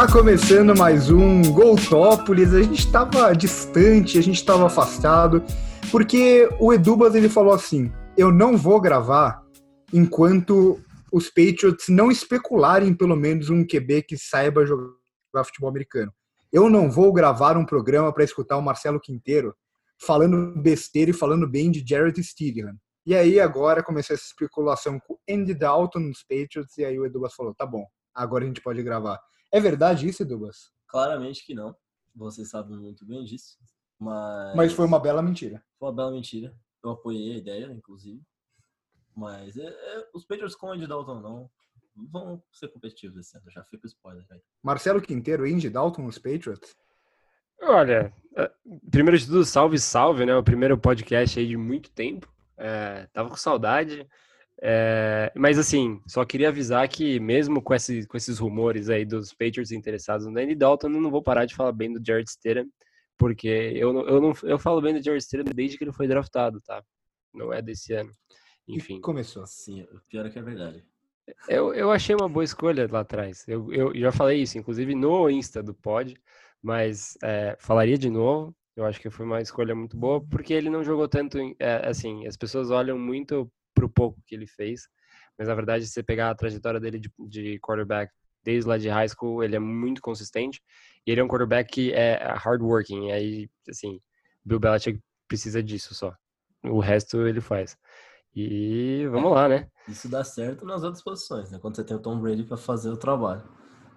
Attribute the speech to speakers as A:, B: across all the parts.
A: Está começando mais um Goltópolis. A gente estava distante, a gente estava afastado, porque o Edubas ele falou assim: eu não vou gravar enquanto os Patriots não especularem pelo menos um QB que saiba jogar futebol americano. Eu não vou gravar um programa para escutar o Marcelo Quinteiro falando besteira e falando bem de Jared Stidham. E aí agora começou essa especulação com Andy Dalton nos Patriots e aí o Edubas falou, tá bom, agora a gente pode gravar. É verdade isso, Edubas?
B: Claramente que não. Você sabe muito bem disso. Mas...
A: mas foi uma bela mentira.
B: Foi uma bela mentira. Eu apoiei a ideia, inclusive. Mas é, é, os Patriots com Andy Dalton não vão ser competitivos esse ano. Já fica o spoiler aí.
A: Marcelo Quinteiro, Andy Dalton nos Patriots?
C: Olha, é, primeiro de tudo, salve, salve, né? O primeiro podcast aí de muito tempo. É, tava com saudade. É, mas assim, só queria avisar que mesmo com, esse, com esses rumores aí dos Patriots interessados no Andy Dalton, eu não vou parar de falar bem do Jared Stidham, porque eu, eu, não, eu falo bem do Jared Stidham desde que ele foi draftado, tá? Não é desse ano. Enfim. E
A: começou.
B: Sim, o pior é que é verdade.
C: Eu, eu achei uma boa escolha lá atrás. Eu, eu já falei isso, inclusive no Insta do Pod, mas é, falaria de novo. Eu acho que foi uma escolha muito boa, porque ele não jogou tanto. É, assim, as pessoas olham muito pro pouco que ele fez. Mas na verdade, se você pegar a trajetória dele de, de quarterback desde lá de high school, ele é muito consistente. E ele é um quarterback que é hardworking. E aí, assim, Bill Belichick precisa disso só. O resto ele faz. E vamos lá, né?
B: Isso dá certo nas outras posições, né? Quando você tem o Tom Brady para fazer o trabalho.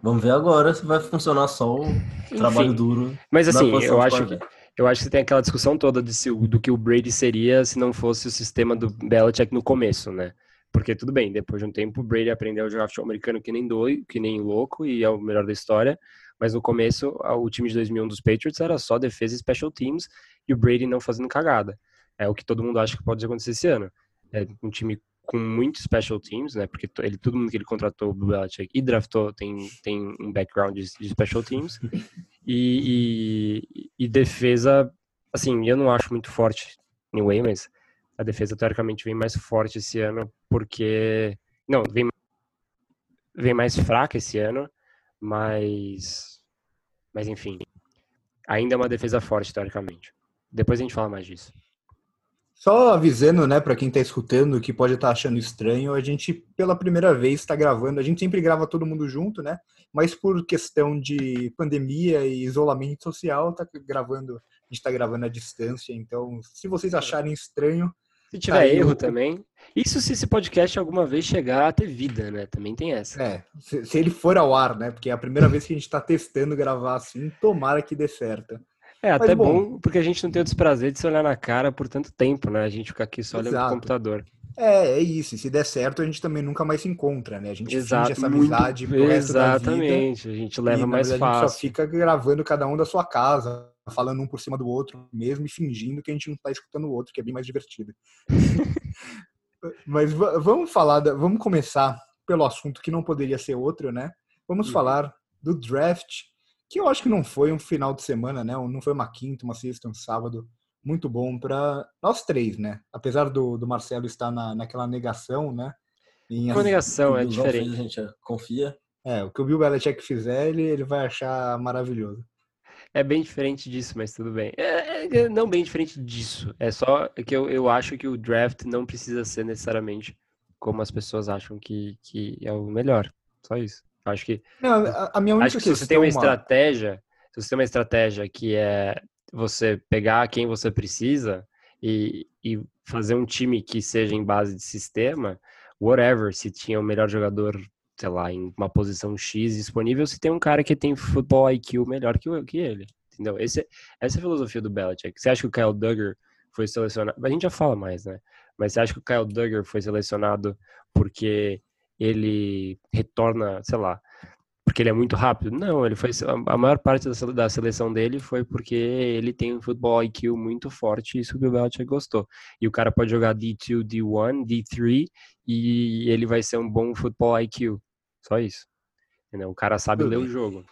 B: Vamos ver agora se vai funcionar só o Enfim, trabalho duro.
C: Mas assim, eu acho que eu acho que tem aquela discussão toda de se, do que o Brady seria se não fosse o sistema do Belichick no começo, né? Porque tudo bem, depois de um tempo o Brady aprendeu a jogar futebol americano que nem doido, que nem louco e é o melhor da história. Mas no começo, o time de 2001 dos Patriots era só defesa e special teams e o Brady não fazendo cagada. É o que todo mundo acha que pode acontecer esse ano. É um time com muitos special teams, né? Porque ele, todo mundo que ele contratou, o Belichick, e draftou tem, tem um background de, de special teams. E, e, e, defesa, assim, eu não acho muito forte, anyway, mas a defesa teoricamente vem mais forte esse ano, porque. Não, vem, vem mais fraca esse ano, mas. Mas enfim. Ainda é uma defesa forte, teoricamente. Depois a gente fala mais disso.
A: Só avisando, né, para quem está escutando que pode estar tá achando estranho, a gente pela primeira vez está gravando. A gente sempre grava todo mundo junto, né? Mas por questão de pandemia e isolamento social, tá gravando, a gente está gravando à distância. Então, se vocês acharem estranho,
C: se tiver tá erro também. Isso se esse podcast alguma vez chegar a ter vida, né? Também tem essa.
A: É, se, se ele for ao ar, né? Porque é a primeira vez que a gente está testando gravar assim, tomara que dê certo.
C: É, até bom, bom, porque a gente não tem o desprazer de se olhar na cara por tanto tempo, né? A gente fica aqui só olhando o computador.
A: É, é isso. E se der certo, a gente também nunca mais se encontra, né? A gente Exato, essa amizade muito, pro resto
C: Exatamente, a gente leva e, mais fácil. A gente
A: só fica gravando cada um da sua casa, falando um por cima do outro mesmo e fingindo que a gente não tá escutando o outro, que é bem mais divertido. Mas vamos falar, da, vamos começar pelo assunto que não poderia ser outro, né? Vamos uhum. falar do draft que eu acho que não foi um final de semana, né? Não foi uma quinta, uma sexta, um sábado muito bom para nós três, né? Apesar do, do Marcelo estar na, naquela negação, né?
C: Em uma negação, é diferente.
B: a gente confia.
A: É, o que o Bill Belichick fizer, ele, ele vai achar maravilhoso.
C: É bem diferente disso, mas tudo bem. É, é, não bem diferente disso. É só que eu, eu acho que o draft não precisa ser necessariamente como as pessoas acham que, que é o melhor. Só isso. Acho que.
A: Não, a, minha única acho que
C: se você tem uma estratégia, se você tem uma estratégia que é você pegar quem você precisa e, e fazer um time que seja em base de sistema, whatever, se tinha o melhor jogador, sei lá, em uma posição X disponível, se tem um cara que tem futebol IQ melhor que, que ele. Entendeu? Esse, essa é a filosofia do Belichick. Você acha que o Kyle Duggar foi selecionado? A gente já fala mais, né? Mas você acha que o Kyle Duggar foi selecionado porque ele retorna, sei lá, porque ele é muito rápido. Não, ele foi a maior parte da seleção dele foi porque ele tem um futebol IQ muito forte e isso que o Belichick gostou. E o cara pode jogar D2, D1, D3 e ele vai ser um bom futebol IQ. Só isso. Entendeu? O cara sabe ler o jogo.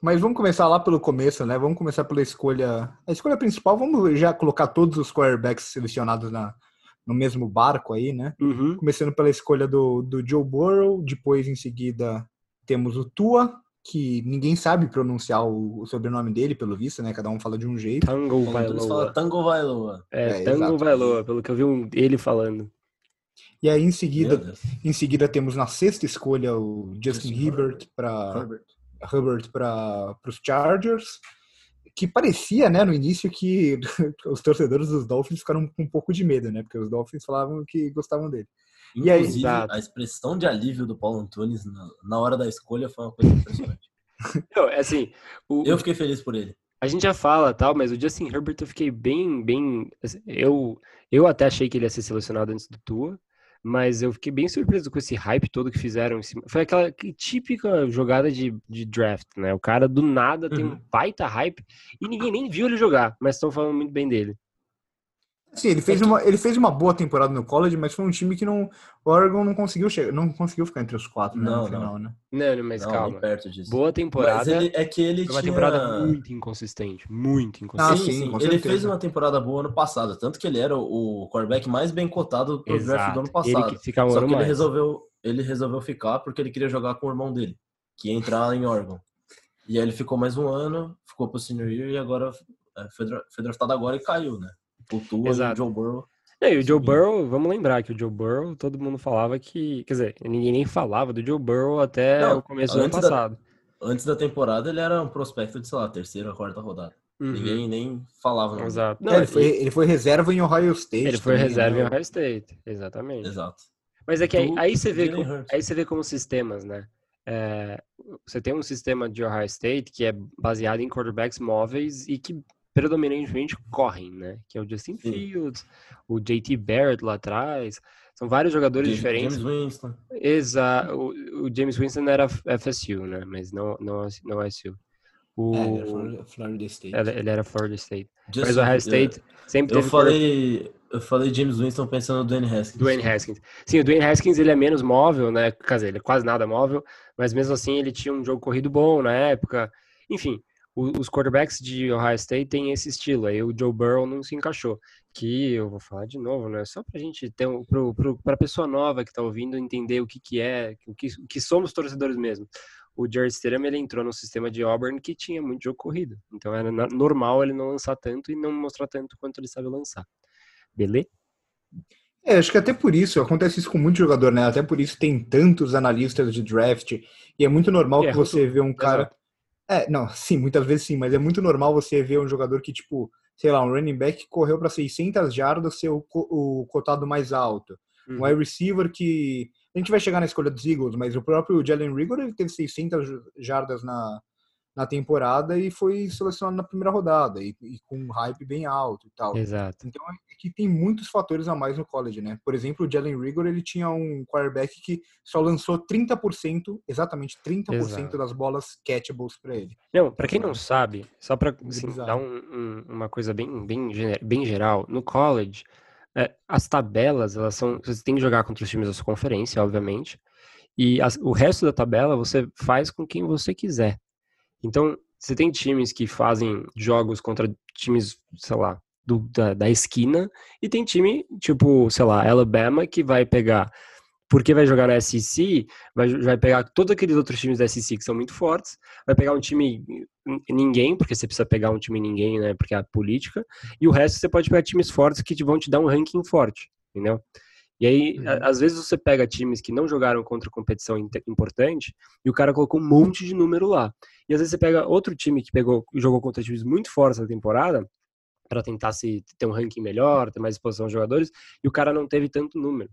A: Mas vamos começar lá pelo começo, né? Vamos começar pela escolha. A escolha principal, vamos já colocar todos os quarterbacks selecionados na, no mesmo barco aí, né?
C: Uhum.
A: Começando pela escolha do, do Joe Burrow, depois em seguida temos o Tua, que ninguém sabe pronunciar o, o sobrenome dele, pelo visto, né? Cada um fala de um jeito.
C: Tango
B: Como
C: vai
B: eles
C: loa.
B: falam, Tango vai Lua.
C: É,
A: É,
C: Tango
A: exato.
C: vai loa, pelo que eu vi um- ele falando.
A: E aí, em seguida, em seguida temos na sexta escolha o Justin
B: Justin
A: Herbert para
B: Herbert.
A: Herbert para os Chargers, que parecia, né, no início que os torcedores dos Dolphins ficaram com um pouco de medo, né? Porque os Dolphins falavam que gostavam dele. E aí?
B: Inclusive,
C: Exato.
B: a expressão de alívio do Paulo Antunes na, na hora da escolha foi uma coisa impressionante.
C: Não, é assim, o,
B: Eu fiquei feliz por ele.
C: A gente já fala tal, mas o Justin Herbert eu fiquei bem, bem. assim, Eu, eu até achei que ele ia ser selecionado antes do Tua, mas eu fiquei bem surpreso com esse hype todo que fizeram em cima. Foi aquela que- típica jogada de, de draft, né? O cara do nada tem um
B: Uhum.
C: baita hype e ninguém nem viu ele jogar, mas estão falando muito bem dele.
A: Sim, ele fez, uma, ele fez uma boa temporada no college, mas foi um time que não, o Oregon não conseguiu chegar, não conseguiu ficar entre os quatro né,
B: Não,
A: no final, né?
C: Não, não, mas
B: não,
C: calma.
B: perto disso.
C: Boa
B: Mas
C: temporada.
B: ele, é que ele
C: foi uma
B: tinha...
C: temporada muito inconsistente. Muito
A: Ah,
C: inconsistente.
B: sim,
A: sim,
B: sim.
A: com
B: Ele fez uma temporada boa ano passado, tanto que ele era o quarterback mais bem cotado pro draft do ano
C: Exato.
B: passado.
C: Ele que fica um
B: Só
C: ano
B: que ele
C: mais.
B: resolveu, ele resolveu ficar porque ele queria jogar com o irmão dele, que ia entrar em Oregon. E aí ele ficou mais um ano, ficou pro senior year e agora é, foi draftado agora e caiu, né? O Tua e o
C: Exato.
B: Joe Burrow.
C: É, e o Joe. Burrow, vamos lembrar que o Joe Burrow, todo mundo falava que. Quer dizer, ninguém nem falava do Joe Burrow até
B: Não,
C: o começo do ano
B: antes da-
C: passado.
B: Antes da temporada ele era um prospecto de, sei lá, terceira, quarta rodada.
C: Uhum,
B: Ninguém nem falava o.
C: Exato. Não,
A: É, ele, foi, ele foi reserva em Ohio State.
C: ele foi
A: também,
C: reserva em
A: né?
C: Ohio State, exatamente.
B: Exato.
C: Mas é que aí, aí você vê como, aí você vê como sistemas, né? É, você tem um sistema de Ohio State que é baseado em quarterbacks móveis e que predominantemente correm, né? Que é o Justin
B: Sim.
C: Fields, o JT Barrett lá atrás. São vários jogadores
B: James-
C: diferentes.
B: James Winston.
C: Exa o, o James Winston era FSU, né? Mas não, não, não SU. O,
A: É, ele era Florida- State.
C: ele, era Florida State. Mas
B: Justin-
C: o Ohio State sempre
B: Eu
C: teve
B: falei, eu falei James Winston pensando no Dwayne Haskins.
C: Dwayne Haskins. Sim, o Dwayne Haskins ele é menos móvel, né? Quer dizer, ele é quase nada móvel, mas mesmo assim ele tinha um jogo corrido bom na época. Enfim, os quarterbacks de Ohio State têm esse estilo. Aí o Joe Burrow não se encaixou. Que eu vou falar de novo, né? Só pra gente ter um, pro, pro, pra pessoa nova que tá ouvindo entender o que que é, o que, que somos torcedores mesmo. O Jared Stidham, ele entrou no sistema de Auburn que tinha muito jogo corrido. Então era normal ele não lançar tanto e não mostrar tanto quanto ele sabe lançar. Beleza?
A: É, acho que até por isso, acontece isso com muito jogador, né? Até por isso tem tantos analistas de draft. E é muito normal
C: É,
A: que você vê um cara.
C: Exato.
A: É, não, sim, muitas vezes sim, mas é muito normal você ver um jogador que, tipo, sei lá, um running back que correu para 600 jardas ser o, o cotado mais alto. Um
C: Uhum.
A: wide receiver que. A gente vai chegar na escolha dos Eagles, mas o próprio Jalen Rigor ele teve 600 jardas na, na temporada e foi selecionado na primeira rodada, e, e com um hype bem alto e tal.
C: Exato.
A: Então é que tem muitos fatores a mais no college, né? Por exemplo, o Jalen Rigor ele tinha um quarterback que só lançou 30%, exatamente 30%
C: Exato.
A: das bolas catchables para ele.
C: Não, pra quem não sabe, só pra
A: Muito
C: assim, dar um- um- uma coisa bem, bem, bem geral, no college, é, as tabelas, elas são. Você tem que jogar contra os times da sua conferência, obviamente, e as- o resto da tabela você faz com quem você quiser. Então, você tem times que fazem jogos contra times, sei lá, do- da, da esquina, e tem time, tipo, sei lá, Alabama, que vai pegar. Porque vai jogar na SEC, vai, vai pegar todos aqueles outros times da SEC que são muito fortes, vai pegar um time ninguém, porque você precisa pegar um time ninguém, né? Porque é a política, e o resto você pode pegar times fortes que te vão te dar um ranking forte, entendeu? E aí,
A: Uhum.
C: a- às vezes você pega times que não jogaram contra competição importante e o cara colocou um monte de número lá. E às vezes você pega outro time que pegou jogou contra times muito fortes na temporada para tentar se ter um ranking melhor, ter mais exposição aos jogadores, e o cara não teve tanto número.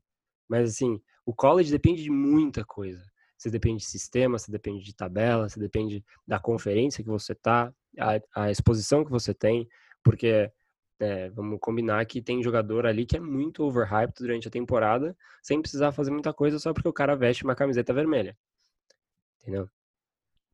C: Mas assim, o college depende de muita coisa. Você depende de sistema, você depende de tabela, você depende da conferência que você tá, a, a exposição que você tem, porque é, vamos combinar que tem jogador ali que é muito overhyped durante a temporada, sem precisar fazer muita coisa só porque o cara veste uma camiseta vermelha. Entendeu?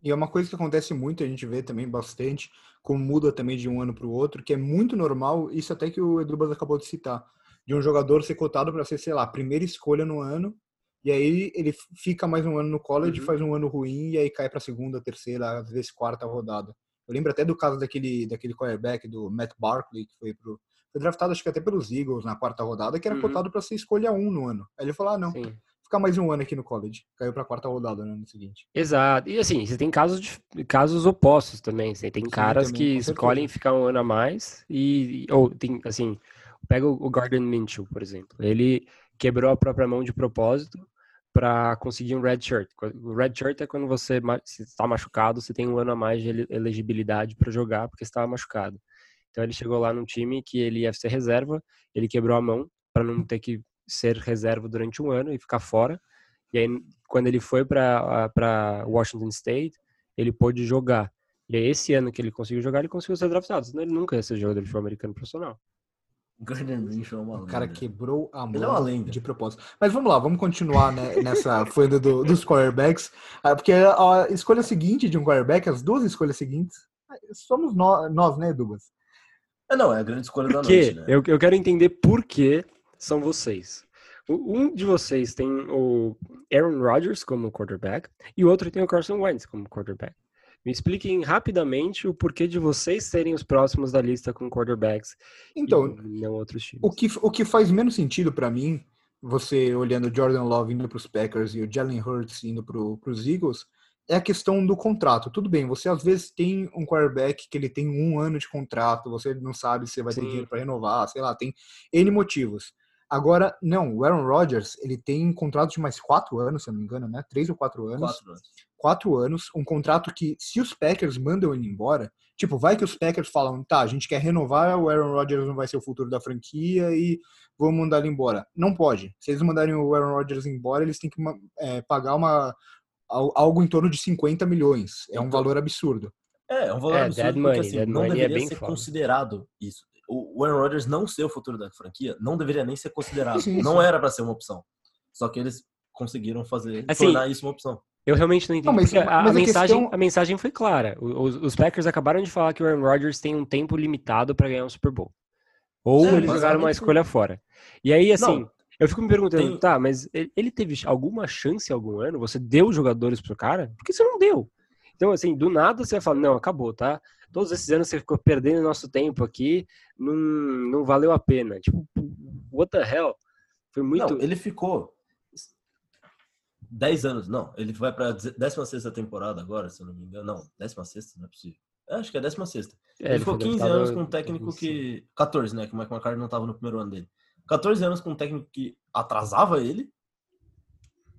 A: E é uma coisa que acontece muito, a gente vê também bastante, como muda também de um ano para o outro, que é muito normal, isso até que o Edubas acabou de citar, de um jogador ser cotado para ser, sei lá, primeira escolha no ano, e aí ele fica mais um ano no college,
C: Uhum.
A: faz um ano ruim, e aí cai para segunda, terceira, às vezes quarta rodada. Eu lembro até do caso daquele, daquele quarterback, do Matt Barkley, que foi pro. Foi draftado, acho que até pelos Eagles na quarta rodada, que era
C: Uhum.
A: cotado para ser escolha um no ano. Aí ele falou: ah, não,
C: Sim.
A: ficar mais um ano aqui no college. Caiu pra quarta rodada no ano seguinte.
C: Exato. E assim, você tem casos, de, casos opostos também. Você tem
A: Sim,
C: caras
A: também,
C: que escolhem ficar um ano a mais e. Ou tem, assim, pega o o Gordon Minshew, por exemplo. Ele quebrou a própria mão de propósito para conseguir um red shirt. O red shirt é quando você está machucado, você tem um ano a mais de ele- elegibilidade para jogar porque estava machucado. Então ele chegou lá num time que ele ia ser reserva, ele quebrou a mão para não ter que ser reserva durante um ano e ficar fora. E aí quando ele foi para para Washington State, ele pôde jogar. E aí esse ano que ele conseguiu jogar, ele conseguiu ser draftado, senão ele nunca ia ser jogador de futebol americano profissional.
B: Gardner Minshew é uma
A: O cara
B: lenda.
A: quebrou a
B: Ele é uma
A: mão
B: lenda.
A: de propósito. Mas vamos lá, vamos continuar né, nessa fanda do, dos quarterbacks. ah, Porque a escolha seguinte de um quarterback, as duas escolhas seguintes, somos nó- nós, né, Dubas?
B: É, não, é a grande escolha da
C: Por quê?
B: noite, né?
C: Eu, eu quero entender por que são vocês. Um de vocês tem o Aaron Rodgers como quarterback e o outro tem o Carson Wentz como quarterback. Me expliquem rapidamente o porquê de vocês serem os próximos da lista com quarterbacks
A: Então,
C: e não outros times.
A: o que, o que faz menos sentido pra mim, você olhando o Jordan Love indo pros Packers e o Jalen Hurts indo pro, pros Eagles, é a questão do contrato. Tudo bem, você às vezes tem um quarterback que ele tem um ano de contrato, você não sabe se vai ter
C: Sim.
A: dinheiro para renovar, sei lá, tem N motivos. Agora, não, o Aaron Rodgers, ele tem um contrato de mais quatro anos, se eu não me engano, né? Três ou quatro anos.
B: Quatro anos.
A: Quatro anos, um contrato que, se os Packers mandam ele embora, tipo, vai que os Packers falam, tá, a gente quer renovar, o Aaron Rodgers não vai ser o futuro da franquia e vamos mandar ele embora. Não pode. Se eles mandarem o Aaron Rodgers embora, eles têm que é, pagar uma, al- algo em torno de 50 milhões. É um
B: Então-
A: valor absurdo.
B: É, é um valor
C: É,
B: absurdo porque
C: money,
B: assim, não
C: é
B: deveria
C: bem
B: ser
C: foda.
B: considerado isso. O Aaron Rodgers não ser o futuro da franquia não deveria nem ser considerado.
A: Sim,
B: não era pra ser uma opção. Só que eles conseguiram fazer,
C: Assim,
B: tornar isso uma opção.
C: Eu realmente não entendi.
A: Não, mas-
C: porque a, a
A: mas a
C: mensagem,
A: questão-
C: a mensagem foi clara. Os, os Packers acabaram de falar que o Aaron Rodgers tem um tempo limitado para ganhar um Super Bowl. Ou
B: É,
C: eles jogaram uma
B: basicamente
C: escolha fora. E aí, assim,
B: Não.
C: eu fico me perguntando,
B: Tem-
C: tá, mas ele, ele teve alguma chance algum ano? Você deu jogadores pro cara? Por que você não deu? Então, assim, do nada você vai falar, não, acabou, tá? Todos esses anos você ficou perdendo nosso tempo aqui, não, não valeu a pena. Tipo, what the hell? Foi muito.
B: Não, ele ficou 10 anos. Não, ele vai pra 16 temporada agora, se eu não me engano. Não, 16 não é possível. É, acho que é 16.
C: É,
B: ele ficou
C: foi
B: 15
C: draftado
B: anos com um técnico
C: 2005.
B: que. 14, né? Que o Mike McCarthy não estava no primeiro ano dele. 14 anos com um técnico que atrasava ele.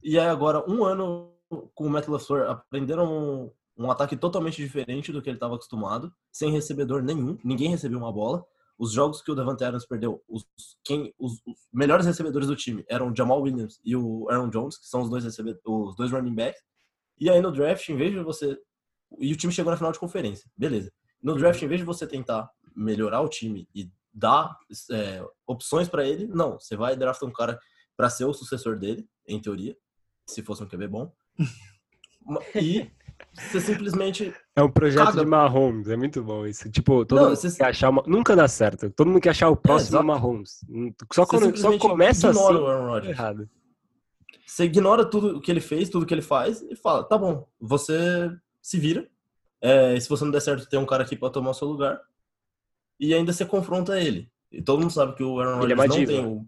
B: E aí agora, um ano com o Matt LaFleur, aprenderam um, um ataque totalmente diferente do que ele estava acostumado, sem recebedor nenhum, ninguém recebeu uma bola. Os jogos que o Devante Adams perdeu, os, quem, os, os melhores recebedores do time eram o Jamal Williams e o Aaron Jones, que são os dois, os dois running backs. E aí no draft, em vez de você. E o time chegou na final de conferência, beleza. No draft, em vez de você tentar melhorar o time e dar é, opções para ele, não. Você vai draftar um cara para ser o sucessor dele, em teoria, se fosse um QB bom. E você simplesmente.
C: É um projeto
B: Caga.
C: de Mahomes, é muito bom isso. Tipo, todo
B: Não,
C: mundo
B: você-
C: quer achar uma... Nunca dá certo. Todo mundo quer achar o próximo
B: exato.
C: Mahomes. Só,
B: Você
C: quando, só começa assim,
B: ignora o Aaron
C: tá
B: Rodgers.
C: errado.
B: Você ignora tudo o que ele fez, tudo que ele faz, e fala: tá bom, você se vira. É, se você não der certo, tem um cara aqui para tomar o seu lugar. E ainda você confronta ele. E todo mundo sabe que o Aaron
C: é
B: Rodgers
C: uma
B: não
C: diva.
B: tem o.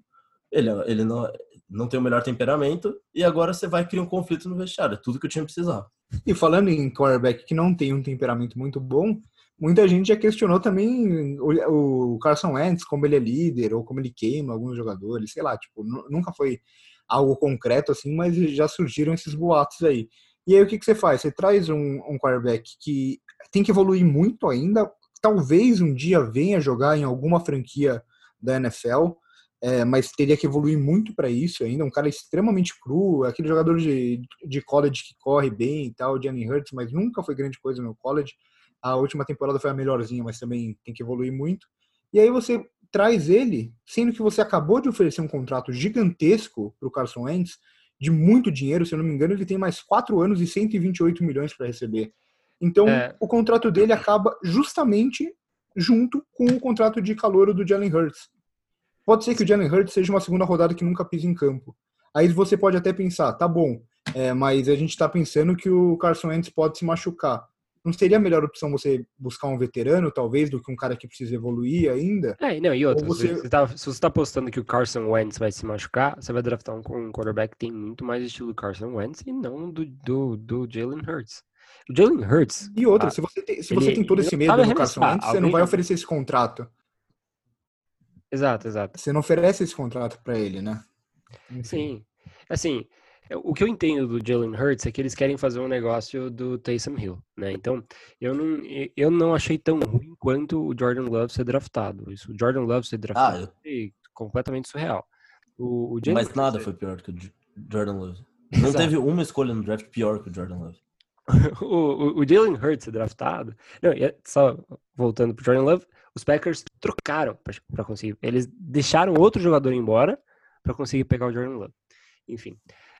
B: Ele, ele não, não tem o melhor temperamento. E agora você vai criar um conflito no vestiário. É tudo que o time precisava.
A: E falando em quarterback que não tem um temperamento muito bom, muita gente já questionou também o, Carson Wentz, como ele é líder, ou como ele queima alguns jogadores, sei lá, tipo, nu- nunca foi algo concreto assim, mas já surgiram esses boatos aí. E aí o que, que você faz? Você traz um, um quarterback que tem que evoluir muito ainda, talvez um dia venha jogar em alguma franquia da NFL, é, mas teria que evoluir muito para isso ainda. Um cara extremamente cru, aquele jogador de, de college que corre bem e tal, Jalen Hurts, mas nunca foi grande coisa no college. A última temporada foi a melhorzinha, mas também tem que evoluir muito. E aí você traz ele, sendo que você acabou de oferecer um contrato gigantesco para o Carson Wentz, de muito dinheiro, se eu não me engano, ele tem mais 4 anos e 128 milhões para receber. Então,
C: É.
A: o contrato dele acaba justamente junto com o contrato de calouro do Jalen Hurts. Pode ser que o Jalen Hurts seja uma segunda rodada que nunca pisa em campo. Aí você pode até pensar, tá bom, é, mas a gente tá pensando que o Carson Wentz pode se machucar. Não seria a melhor opção você buscar um veterano, talvez, do que um cara que precisa evoluir ainda?
C: É, não, e outra,
A: Ou
C: se,
A: você-
C: você tá, se você tá apostando que o Carson Wentz vai se machucar, você vai draftar um, um quarterback que tem muito mais estilo Carson Wentz e não do, do, do Jalen Hurts. O Jalen Hurts,
A: E outra,
C: Ah,
A: se você tem, se você
C: ele-
A: tem todo esse medo no Carson. Wentz, você não vai oferecer esse contrato.
C: Exato, exato.
A: Você não oferece esse contrato pra ele, né? Enfim.
C: Sim. Assim, o que eu entendo do Jalen Hurts é que eles querem fazer um negócio do Taysom Hill, né? Então, eu não, eu não achei tão ruim quanto o Jordan Love ser draftado. Isso, o Jordan Love ser draftado
B: Ah, eu-
C: foi completamente surreal. O, o
B: Mas
C: Hurts
B: nada
C: é-
B: foi pior que o Jordan Love. Não
C: Exato.
B: teve uma escolha no draft pior que o Jordan Love.
C: o, o, o Jalen Hurts ser draftado. Não, é só voltando pro Jordan Love, os Packers trocaram para conseguir. Eles deixaram outro jogador embora para conseguir pegar o Jordan Love. Enfim.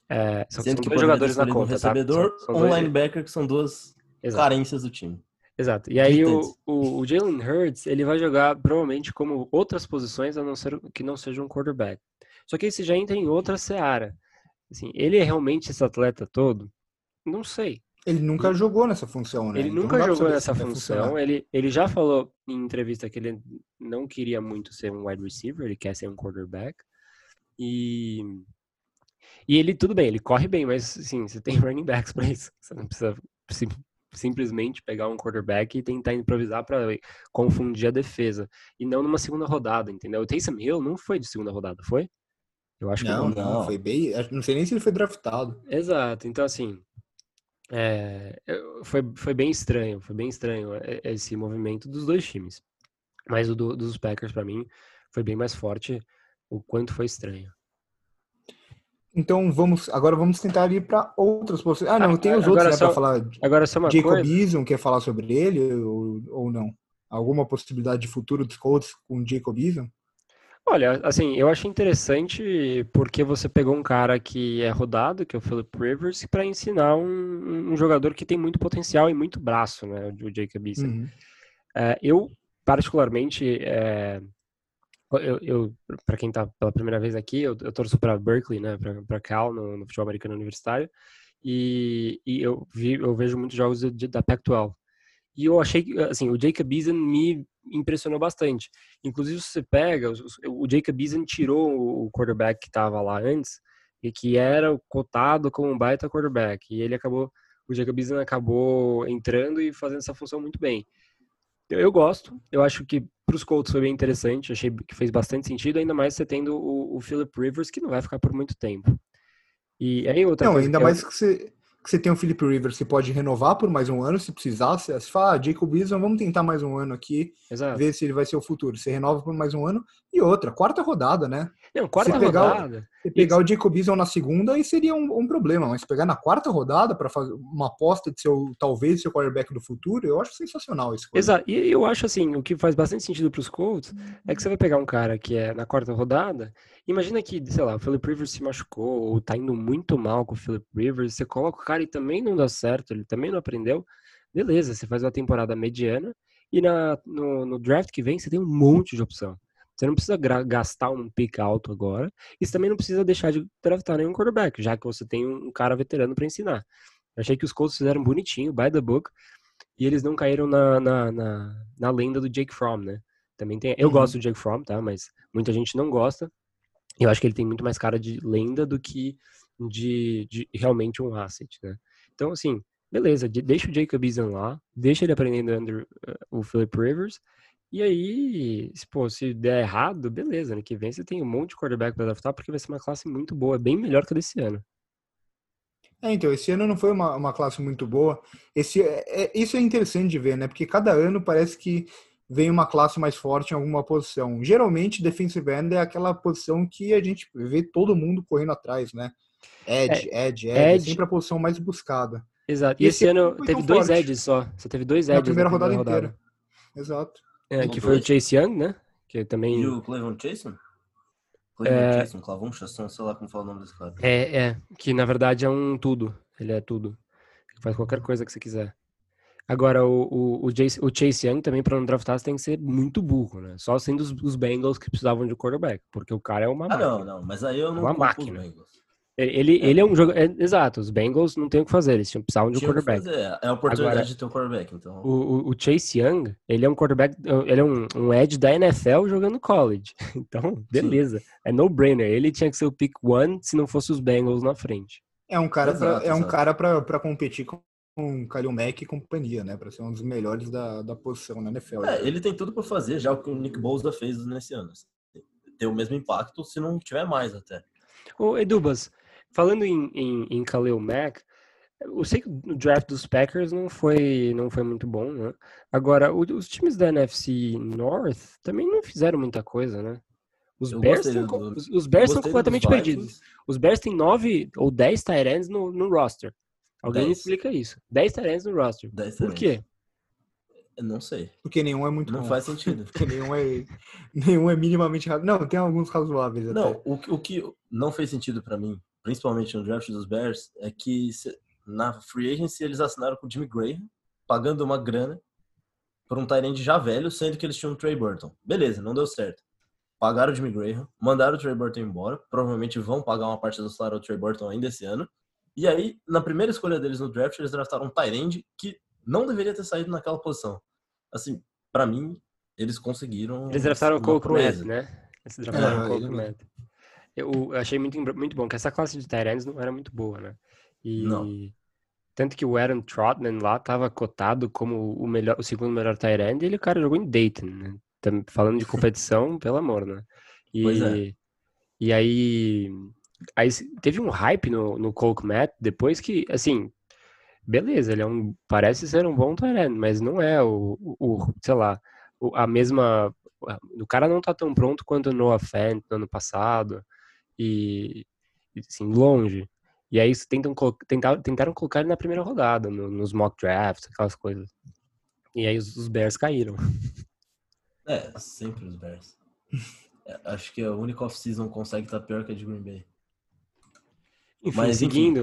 C: é, são, são dois jogadores na
B: um
C: conta, tá?
B: recebedor,
C: São- são
B: um
C: dois-
B: linebacker, que são duas
C: Exato.
B: carências do time.
C: Exato. E aí o, o, o Jalen Hurts, ele vai jogar provavelmente como outras posições a não ser que não seja um quarterback. Só que esse já entra em outra seara. Assim, ele é realmente esse atleta todo? Não sei.
A: Ele nunca jogou nessa função, né?
C: Ele
A: Então
C: nunca jogou nessa
A: vai
C: função. Ele, ele já falou em entrevista que ele não queria muito ser um wide receiver, ele quer ser um quarterback. E, e ele, tudo bem, ele corre bem, mas assim, você tem running backs para isso. Você não precisa sim- simplesmente pegar um quarterback e tentar improvisar para confundir a defesa. E não numa segunda rodada, entendeu? O Taysom Hill não foi de segunda rodada, foi? Eu acho que
A: Não,
C: não.
A: não,
B: Não.
A: foi bem. Não sei nem se ele foi draftado.
C: Exato, então assim, é, foi, foi bem estranho, foi bem estranho é, esse movimento dos dois times. Mas o do- dos Packers, pra mim, foi bem mais forte, o quanto foi estranho.
A: Então vamos. Agora vamos tentar ir para outras posições. Ah, não, tem os
C: agora
A: outros, né, pra falar.
C: Agora, só uma
A: Jacob quer falar sobre ele ou, ou não? Alguma possibilidade de futuro dos Colts com Jacob Eason?
C: Olha, assim, eu achei interessante porque você pegou um cara que é rodado, que é o Philip Rivers, pra ensinar um, um jogador que tem muito potencial e muito braço, né, o Jacob Eason.
A: Uhum.
C: É, eu, particularmente, é, eu, eu para quem tá pela primeira vez aqui, eu, eu torço para Berkeley, né, para Cal no, no futebol americano universitário, e, e eu vi, eu vejo muitos jogos de- de- da Pac-12. E eu achei que, assim, o Jacob Eason me impressionou bastante. Inclusive, se você pega, o Jacob Eason tirou o quarterback que estava lá antes, e que era cotado como um baita quarterback, e ele acabou, o Jacob Eason acabou entrando e fazendo essa função muito bem. Eu, eu gosto, eu acho que para os Colts foi bem interessante, achei que fez bastante sentido, ainda mais você tendo o, o Philip Rivers, que não vai ficar por muito tempo. E aí outra
A: Não, ainda
C: que eu-
A: mais que você, que você tem o Philip Rivers, que pode renovar por mais um ano se precisar. Você você fala, ah, Jacob Eason, vamos tentar mais um ano aqui,
C: Exato.
A: ver se ele vai ser o futuro. Você renova por mais um ano. E outra, quarta rodada, né?
C: Não, quarta
A: pegar o-
C: rodada.
A: Você pegar o Jacob Eason na segunda aí seria um, um problema, mas pegar na quarta rodada para fazer uma aposta de seu talvez seu quarterback do futuro, eu acho sensacional isso.
C: Exato. E eu acho assim, o que faz bastante sentido para os Colts é que você vai pegar um cara que é na quarta rodada. Imagina que, sei lá, o Philip Rivers se machucou ou tá indo muito mal com o Philip Rivers, você coloca o cara e também não dá certo, ele também não aprendeu. Beleza, você faz uma temporada mediana e na, no, no draft que vem você tem um monte de opção. Você não precisa gastar um pick alto agora e você também não precisa deixar de draftar nenhum quarterback, já que você tem um cara veterano para ensinar. Eu achei que os Colts fizeram bonitinho, by the book, e eles não caíram na, na, na, na lenda do Jake Fromm, né? Também tem, eu
A: Uhum.
C: gosto do Jake Fromm, tá? Mas muita gente não gosta. Eu acho que ele tem muito mais cara de lenda do que de, de realmente um asset, né? Então, assim, beleza, de- deixa o Jacob Eason lá, deixa ele aprendendo under eh, o Philip Rivers, e aí, se, pô, se der errado, beleza, ano que vem você tem um monte de quarterback pra draftar, porque vai ser uma classe muito boa, bem melhor que a desse ano.
A: É, então, esse ano não foi uma, uma classe muito boa. Esse, é, é- isso é interessante de ver, né? Porque cada ano parece que vem uma classe mais forte em alguma posição. Geralmente, defensive end é aquela posição que a gente vê todo mundo correndo atrás, né? Edge, edge, edge, é sempre a posição mais buscada.
C: Exato.
A: E esse
C: esse
A: ano
C: teve dois
A: forte.
C: edges só. Você teve dois
A: Na
C: edges
A: primeira rodada inteira. Exato.
C: É, que foi o. Chase Young, né? Que também.
B: E o Cleveland Jason? Cleveland
C: É.
B: Clavon Chasson, sei lá como fala o nome desse cara.
C: É, é. Que na verdade é um tudo. Ele é tudo. Faz qualquer coisa que você quiser. Agora, o, o, o, Chase, o Chase Young também, pra não draftar, você tem que ser muito burro, né? Só sendo os, os Bengals que precisavam de quarterback. Porque o cara é uma
B: Ah,
C: máquina.
B: não, não, mas aí eu não
C: Uma
B: os
C: máquina.
B: Bengals.
C: Ele, ele é um jogo. É, exato, os Bengals não tem o que fazer, eles tinham precisavam de um
B: Tinha
C: quarterback.
B: É a oportunidade
C: Agora-
B: de ter um quarterback, então.
C: O, o- Chase Young, ele é um quarterback, ele é um, um edge da NFL jogando college. Então, beleza. É no-brainer. Ele tinha que ser o pick one se não fosse os Bengals na frente.
A: É um cara pra,
B: Exato,
A: é um cara pra, pra competir com com o Kalil Mack e companhia, né? Pra ser um dos melhores da, da posição na NFL.
B: É, ele tem tudo pra fazer já o que o Nick Bosa fez nesse ano. assim. Ter o mesmo impacto, se não tiver mais até.
C: Ô, Edubas, falando em, em, em Khalil Mack, eu sei que o draft dos Packers não foi, não foi muito bom, né? Agora, o- os times da NFC North também não fizeram muita coisa, né? Os
B: Eu
C: Bears, tão
B: do-
C: os, os Bears estão completamente
B: dos
C: perdidos. Os Bears têm 9 ou 10 tight ends no, no roster. Alguém me
B: Dez.
C: explica isso. 10 tight ends no roster.
B: Dez
C: Por quê?
B: Eu não sei.
A: Porque nenhum é muito
B: Não
A: bom.
B: faz sentido.
A: Porque nenhum é, nenhum é minimamente razoável. Não, tem alguns razoáveis até.
B: Não, o, que- o que não fez sentido pra mim, principalmente no draft dos Bears, é que se- na free agency eles assinaram com o Jimmy Graham, pagando uma grana por um Tyrande já velho, sendo que eles tinham o Trey Burton. Beleza, não deu certo. Pagaram o Jimmy Graham, mandaram o Trey Burton embora, provavelmente vão pagar uma parte do salário do Trey Burton ainda esse ano. E aí, na primeira escolha deles no draft, eles draftaram um Tyrande que não deveria ter saído naquela posição. Assim, pra mim, eles conseguiram.
C: Eles draftaram o Cole. Kmet, né? Eles draftaram
A: É,
C: o Cole. Kmet. Eu achei muito, muito bom que essa classe de ends não era muito boa, né? E
B: Não.
C: tanto que o Aaron Trotman lá tava cotado como o melhor, o segundo melhor end, e ele o cara jogou em Dayton, né? Falando de competição, pelo amor, né? E,
B: Pois é.
C: e aí, aí teve um hype no, no Cole Kmet depois que, assim, beleza, ele é um, parece ser um bom end, mas não é o, o, o, sei lá, a mesma o cara não tá tão pronto quanto o Noah Fant no ano passado e assim, longe. E aí tentam colo- tentar, tentaram colocar ele na primeira rodada, no- nos mock drafts, aquelas coisas. E aí os, os Bears caíram.
B: É, sempre os Bears. É, Acho que a única off-season consegue estar pior que a de Green Bay.
C: Enfim,
B: Mas, enfim.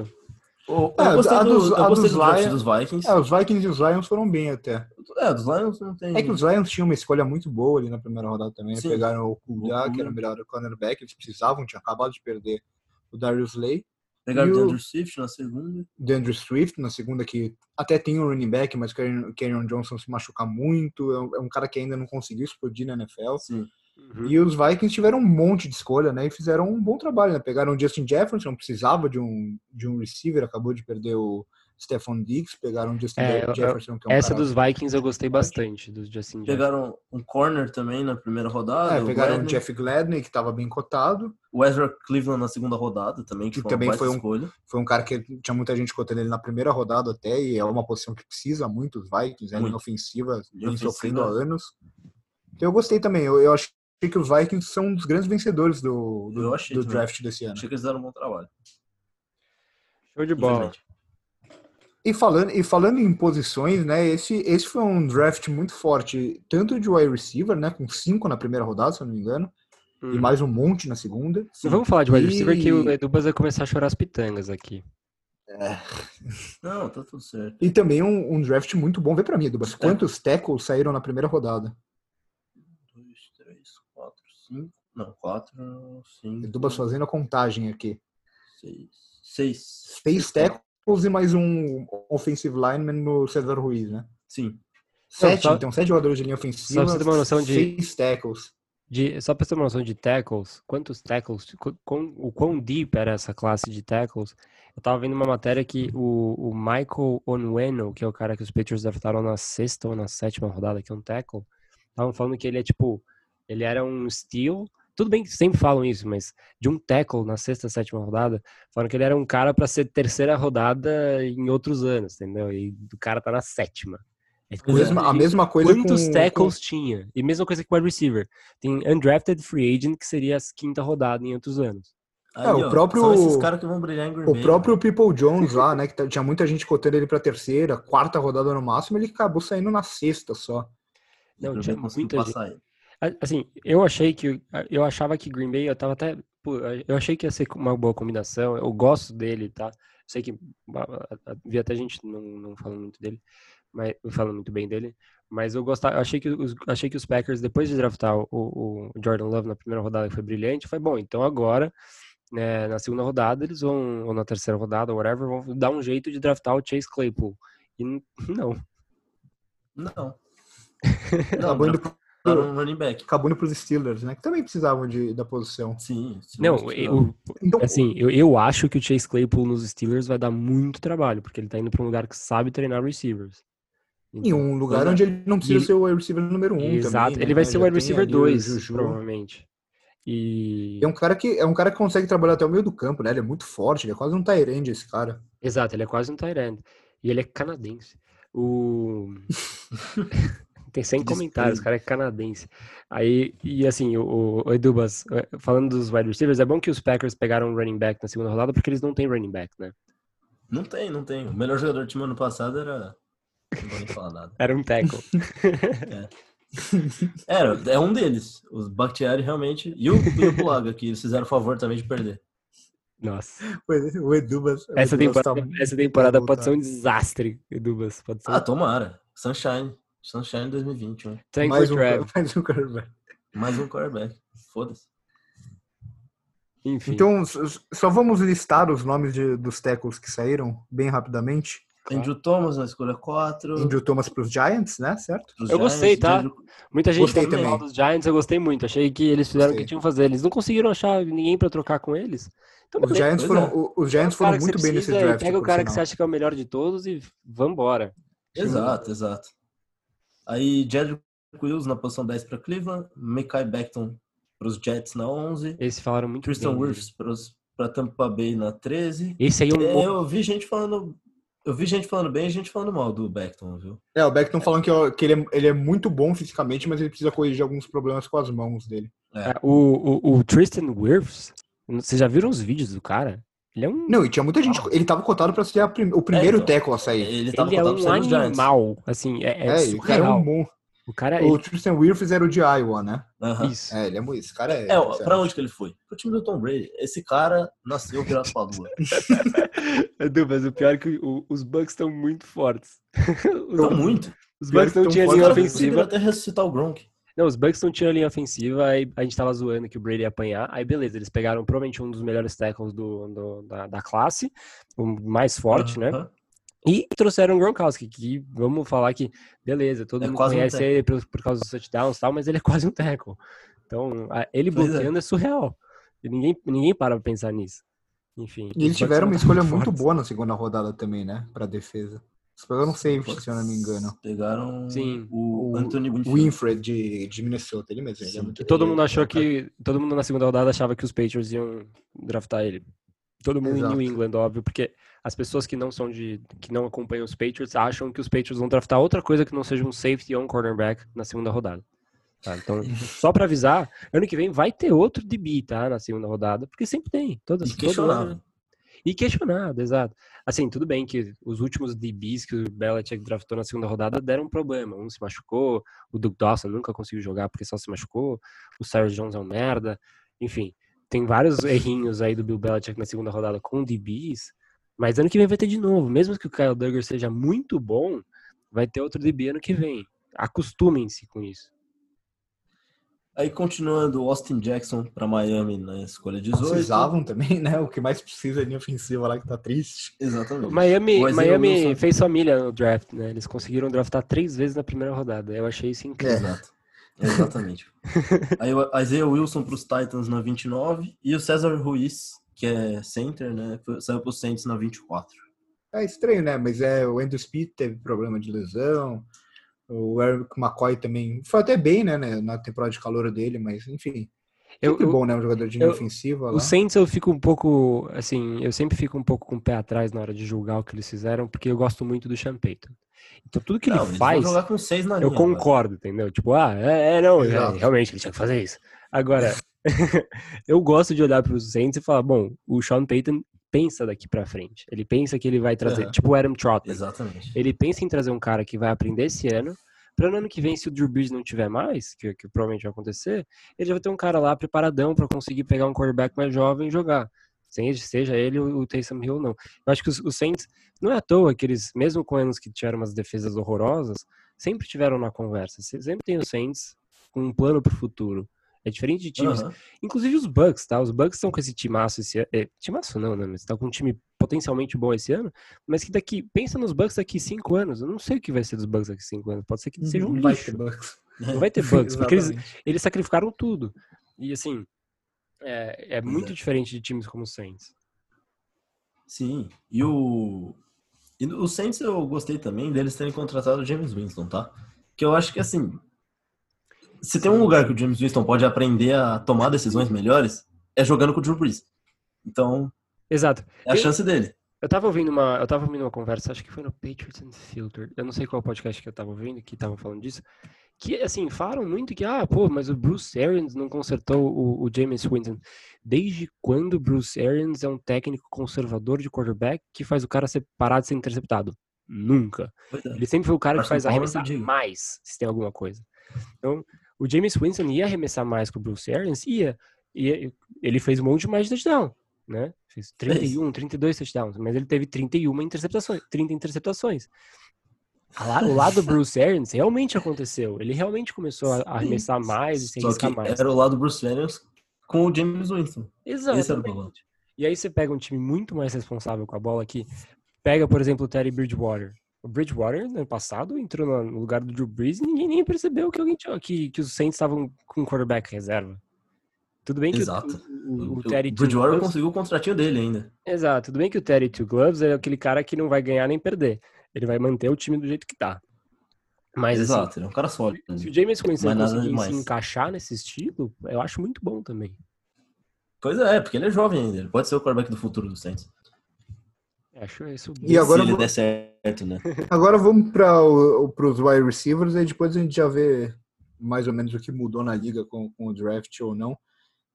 C: Seguindo.
B: Eu,
A: É,
B: gostei, do,
A: dos-
B: eu gostei
A: dos Lions-
B: dos Vikings.
A: É, os Vikings e os Lions foram bem até.
B: É, dos Lions não tem.
A: É que os Lions tinham uma escolha muito boa ali na primeira rodada também. né?
B: Sim.
A: Pegaram o Kuda,
B: O
A: que era o melhor cornerback, eles precisavam, tinham acabado de perder o Darius Slay.
B: Pegaram o DeAndre Swift na segunda.
A: Andrew Swift na segunda, que até tem um running back, mas o Kerryon Johnson se machucar muito. É um, é um cara que ainda não conseguiu explodir na NFL.
B: Sim.
C: Uhum.
A: E os Vikings tiveram um monte de escolha, né? E fizeram um bom trabalho, né? Pegaram o Justin Jefferson, precisava de um, de um receiver, acabou de perder o Stephon Diggs, pegaram o Justin
C: É, eu-
A: Jefferson, que é um
C: Essa
A: cara...
C: dos Vikings eu gostei bastante, dos Justin Jefferson.
B: Pegaram um corner também na primeira rodada.
A: É, pegaram o
B: Gladney.
A: Jeff Gladney, que estava bem cotado.
B: O Ezra Cleveland na segunda rodada também, que,
A: Que
B: foi
A: também foi um-
B: escolha.
A: Foi um cara que tinha muita gente cotando ele na primeira rodada até, e é uma posição que precisa muito os Vikings, né?
B: Muito.
A: Linha ofensiva,
B: Linha
A: vem sofrendo há anos. Então eu gostei também, eu, eu achei que os Vikings são um dos grandes vencedores do, do,
B: achei
A: do draft desse ano.
B: Achei que eles fizeram um bom trabalho.
C: Show de bola.
A: E falando, e falando em posições, né? Esse, esse foi um draft muito forte, tanto de wide receiver, né? Com cinco na primeira rodada, se eu não me engano, e
C: Hum.
A: mais um monte na segunda.
C: Não vamos falar de wide
A: E-
C: receiver que o Edubas vai começar a chorar as pitangas aqui.
B: Não, tá tudo certo.
A: E também um, um draft muito bom. Vê pra mim, Dubas, quantos tackles saíram na primeira rodada?
B: Cinco. Não, quatro, cinco.
A: Dubas fazendo a contagem aqui.
B: Seis. Seis.
A: Seis tackles e mais um offensive lineman no Cesar Ruiz, né?
B: Sim.
A: Sete,
C: só-
A: então, sete jogadores de linha ofensiva,
C: só pra você ter uma noção de-
A: seis tackles.
C: De, só pra você ter uma noção de tackles, quantos tackles, quão- o quão deep era essa classe de tackles, eu tava vendo uma matéria que o, o Michael Onwenu, que é o cara que os Patriots draftaram na sexta ou na sétima rodada, que é um tackle, estavam falando que ele é tipo, ele era um steal, tudo bem que sempre falam isso, mas de um tackle na sexta, sétima rodada, falaram que ele era um cara pra ser terceira rodada em outros anos, entendeu? E o cara tá na sétima. É
A: A mesma, a mesma coisa
C: Quantos
A: com,
C: tackles tinha? E mesma coisa que o wide receiver. Tem undrafted free agent, que seria a quinta rodada em outros anos.
B: Aí,
A: É, o
B: ó,
A: próprio-
B: São esses caras que vão brilhar em Green
A: com o
B: Bay.
A: próprio People Jones lá, né? Que tá- tinha muita gente cotando ele pra terceira, quarta rodada no máximo, ele acabou saindo na sexta só.
C: Não, tinha muita
B: passar ele.
C: Assim, eu achei que. Eu achava que Green Bay, eu tava até. Eu achei que ia ser uma boa combinação. Eu gosto dele, tá? Sei que. Vi até gente não, não falando muito dele, mas falando muito bem dele. Mas eu gostava, eu achei que os, achei que os Packers, depois de draftar o, o Jordan Love na primeira rodada, que foi brilhante, foi bom. Então agora né, na segunda rodada, eles vão, ou na terceira rodada, whatever, vão dar um jeito de draftar o Chase Claypool. E não.
B: Não.
A: Não, acabou indo, pro,
B: um running back.
A: acabou indo pros Steelers, né? Que também precisavam de, da posição.
B: Sim, sim.
C: Não, eu,
A: Então,
C: assim, eu, eu acho que o Chase Claypool nos Steelers vai dar muito trabalho, porque ele tá indo pra um lugar que sabe treinar receivers.
A: em um lugar onde ele não precisa
C: ele-
A: ser o wide receiver número um
C: Exato,
A: também,
C: ele
A: né?
C: vai ser o wide receiver
A: ali o
C: 2,
A: Juju.
C: provavelmente. E
A: É um cara que é um cara que consegue trabalhar até o meio do campo, né? Ele é muito forte, ele é quase um Tyrande esse cara.
C: Exato, ele é quase um tight end. E ele é canadense. O... Tem 100
B: Desprezo.
C: comentários, o cara é canadense. Aí, e assim, o, o Edubas, eh, falando dos wide receivers, é bom que os Packers pegaram um running back na segunda rodada, porque eles não têm running back, né?
B: Não tem, não tem. O melhor jogador do time ano passado era. Não vou nem falar nada.
C: Era um tackle.
B: Era, é um deles. Os Bakhtiari realmente. E o, e o que eles fizeram o favor também de perder.
C: Nossa.
A: O Edubas.
C: Essa temporada,
A: tá-
C: essa temporada
A: tá
C: pode ser um desastre, Edubas. Pode ser
B: Ah, tomara. Sunshine. Sunshine 2021.
C: Thank
A: mais,
C: you,
A: um, mais um quarterback.
B: Mais um quarterback. Foda-se.
C: Enfim.
A: Então, só vamos listar os nomes de- dos tackles que saíram bem rapidamente.
C: Claro.
B: Andrew Thomas na escolha 4.
A: Andrew Thomas para os Giants, né? Certo?
C: Eu gostei, tá? Muita gente
A: Gostei
C: mal
A: também.
C: dos Giants, eu gostei muito. Achei que eles fizeram o que tinham que fazer. Eles não conseguiram achar ninguém pra trocar com eles. Então,
A: Os. Giants foram,
B: é.
A: os Giants foram muito bem nesse draft.
C: Pega o cara que você acha que é o melhor de todos e vambora.
B: Exato, exato. Aí, Jedrick Wills na posição 10 para Cleveland. Mekai Beckton para os Jets na 11.
C: Esse falaram muito
B: Tristan
C: bem. dele.
B: Wirfs para Tampa Bay na 13.
C: Esse aí é um
B: É. Eu vi gente falando. Eu vi gente falando bem e gente falando mal do Beckton, viu?
A: É, o Beckton falando que, ó, que ele, é, ele é muito bom fisicamente, mas ele precisa corrigir alguns problemas com as mãos dele.
C: É, O, o, o Tristan Wirfs, vocês já viram os vídeos do cara? Ele é um,
A: Não, e tinha muita gente. Ele tava cotado para ser a prim- o primeiro
B: então.
A: tackle a sair.
B: Ele tava
C: ele é
B: cotado
C: um
B: pra Giants.
C: animal. Assim, é, é,
A: É, o cara é
C: surreal.
A: um bom.
C: O cara,
A: O Tristan Wirfs era o de Iowa, né?
B: Aham.
C: Isso.
A: É, ele é muito. Esse cara é.
B: É, pra onde que ele foi? Pro time do Tom Brady. Esse cara nasceu virado pra lua.
C: Edu, mas o pior é que o- os Bucks estão muito fortes. Os,
B: Não muito.
C: os Bucks não tinham linha
B: conseguiram
C: ofensiva.
B: até ressuscitar o Gronk.
C: Não, os Bucks não tinham linha ofensiva, aí a gente tava zoando que o Brady ia apanhar. Aí beleza, eles pegaram provavelmente um dos melhores tackles do, do- da, da classe, o mais forte, né?
B: Aham.
C: E trouxeram o Gronkowski, que vamos falar que, beleza, todo
B: É
C: mundo
B: um
C: conhece
B: tackle.
C: ele por, por causa dos touchdowns e tal, mas ele é quase um tackle. Então, a- ele
B: Pois é.
C: bloqueando é. surreal. E ninguém, ninguém para pra pensar nisso. Enfim.
A: E eles tiveram uma escolha muito
C: fortes.
A: boa na segunda rodada também, né? Pra defesa. Eles pegaram um safety, se eu não me engano.
B: Pegaram
C: Sim.
B: o
A: O
B: Anthony Winfield.
A: Winfred de, de Minnesota, ele mesmo. Ele é muito
C: todo
A: ele-
C: mundo achou que. Todo mundo na segunda rodada achava que os Patriots iam draftar ele. Todo mundo
A: Exato.
C: em New England, óbvio, porque as pessoas que não são de. que não acompanham os Patriots acham que os Patriots vão draftar outra coisa que não seja um safety ou um cornerback na segunda rodada. Tá? Então, só pra avisar, ano que vem vai ter outro DB, tá? Na segunda rodada, porque sempre tem. Todas, todo ano. E questionado, exato. Assim, tudo bem que os últimos DBs que o Belichick draftou na segunda rodada deram um problema. Um se machucou, o Duke Dawson nunca conseguiu jogar porque só se machucou, o Cyrus Jones é um merda. Enfim, tem vários errinhos aí do Bill Belichick na segunda rodada com DBs, mas ano que vem vai ter de novo. Mesmo que o Kyle Duggar seja muito bom, vai ter outro DB ano que vem. Acostumem-se com isso.
B: Aí continuando, Austin Jackson pra Miami na escolha 18.
A: Precisavam também, né? O que mais precisa é linha ofensiva lá que tá triste.
B: Exatamente.
C: Miami, Miami
B: Wilson-
C: fez família no draft, né? Eles conseguiram draftar três vezes na primeira rodada. Eu achei isso incrível.
B: Exato. Exatamente. Aí o Isaiah Wilson pros Titans na 29 e o César Ruiz, que é center, né? Saiu pros Saints na 24.
A: É estranho, né? Mas é, o Andrew Speed teve problema de lesão. O Eric McCoy também foi até bem, né? né, Na temporada de calor dele, mas enfim.
C: Eu-
A: bom, né? Um jogador de linha
C: eu-
A: ofensiva lá.
C: O Saints eu fico um pouco, assim, eu sempre fico um pouco com o pé atrás na hora de julgar o que eles fizeram, porque eu gosto muito do Sean Payton. Então tudo que
B: Não,
C: ele faz,
B: vão jogar com seis na linha.
C: eu concordo, entendeu? Tipo, ah, é, é, não, é, realmente ele tinha que fazer isso. Agora, eu gosto de olhar para os Saints e falar, bom, o Sean Payton pensa daqui pra frente. Ele pensa que ele vai trazer, tipo o Adam Trotman.
B: Exatamente.
C: Ele pensa em trazer um cara que vai aprender esse ano, para no ano que vem, se o Drew Brees não tiver mais, que, que provavelmente vai acontecer, ele já vai ter um cara lá preparadão para conseguir pegar um quarterback mais jovem e jogar. Sem- Seja ele o, o Taysom Hill ou não. Eu acho que os, os Saints, não é à toa que eles, mesmo com anos que tiveram umas defesas horrorosas, sempre tiveram na conversa. Se- Sempre tem os Saints com um plano para o futuro. É diferente de times. Uhum. Inclusive os Bucks, tá? Os Bucks estão com esse timaço esse ano. É, timaço não, né? Mas estão com um time potencialmente bom esse ano. Mas que daqui. Pensa nos Bucks daqui cinco anos. Eu não sei o que vai ser dos Bucks daqui cinco anos. Pode ser que seja um não lixo. Vai ter Bucks. Não vai ter Bucks. porque eles, eles sacrificaram tudo. E assim. É, é muito é. diferente de times como o Saints.
B: Sim. E o. E o Saints eu gostei também deles terem contratado o James Winston, tá? Que eu acho que assim se tem um lugar que o James Winston pode aprender a tomar decisões melhores, é jogando com o Drew Brees. Então,
C: Exato.
B: é a chance dele.
C: Eu tava ouvindo uma, eu tava ouvindo uma conversa, acho que foi no Patriots Unfiltered. Eu não sei qual podcast que eu tava ouvindo que tava falando disso. Que assim, falaram muito que ah, pô, mas o Bruce Arians não consertou o, o James Winston. Desde quando o Bruce Arians é um técnico conservador de quarterback que faz o cara ser parar de ser interceptado? Nunca. É. Ele sempre foi o cara que faz arremessar mais, se tem alguma coisa. Então, o James Winston ia arremessar mais que o Bruce Arians? Ia. ia ele fez um monte mais de touchdown, né? Fez 31, 32 touchdowns, mas ele teve 31 interceptações, 30 interceptações. O lado do Bruce Arians realmente aconteceu. Ele realmente começou a arremessar mais e se arriscar mais.
B: Era o lado do Bruce Arians com o James Winston.
C: Problema. E aí você pega um time muito mais responsável com a bola aqui. Pega, por exemplo, o Terry Bridgewater. O Bridgewater, no ano passado, entrou no lugar do Drew Brees e ninguém nem percebeu que, alguém tinha, que, que os Saints estavam com quarterback reserva. Tudo bem que
B: Exato. O, o, o, Terry o Bridgewater Gloves... conseguiu o contratinho dele ainda.
C: Exato. Tudo bem que o Terry Two Gloves é aquele cara que não vai ganhar nem perder. Ele vai manter o time do jeito que tá. Mas,
B: assim, Exato, assim, ele é um cara sólido.
C: Se o James Winston conseguir se encaixar nesse estilo, eu acho muito bom também.
B: Pois é, porque ele é jovem ainda. Ele pode ser o quarterback do futuro do Saints.
C: Acho isso.
A: E agora
B: se ele der certo, né?
A: Agora vamos para os wide receivers e depois a gente já vê mais ou menos o que mudou na liga com, com o draft ou não.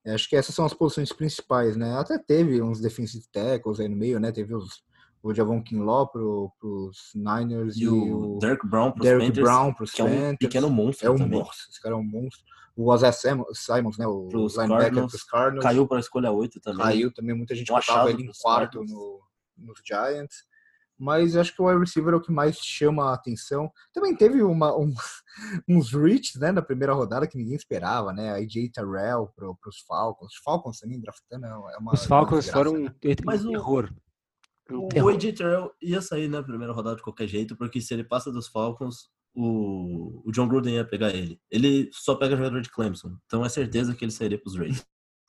A: Acho que essas são as posições principais, né? Até teve uns defensive tackles aí no meio, né? Teve os, o Javon Kinlaw para os Niners
B: e, e o Derek Brown
A: para os Panthers, Brown pros
B: que é um pequeno monstro
A: É um
B: também.
A: monstro, esse cara é um monstro. O Ozzy Simons, né? O
B: pros linebacker Cardinals, Cardinals. Caiu para a escolha 8 também.
A: Caiu também, muita gente botava ele em quarto no, nos Giants. Mas acho que o wide receiver é o que mais chama a atenção. Também teve uma, um, uns reaches né, na primeira rodada que ninguém esperava, né? A AJ Terrell para os Falcons. Os Falcons também draftando é uma.
C: Os Falcons foram né? Mas um terror.
B: O, o AJ Terrell ia sair na primeira rodada de qualquer jeito, porque se ele passa dos Falcons, o, o John Gruden ia pegar ele. Ele só pega jogador de Clemson, então é certeza que ele sairia para os Raiders.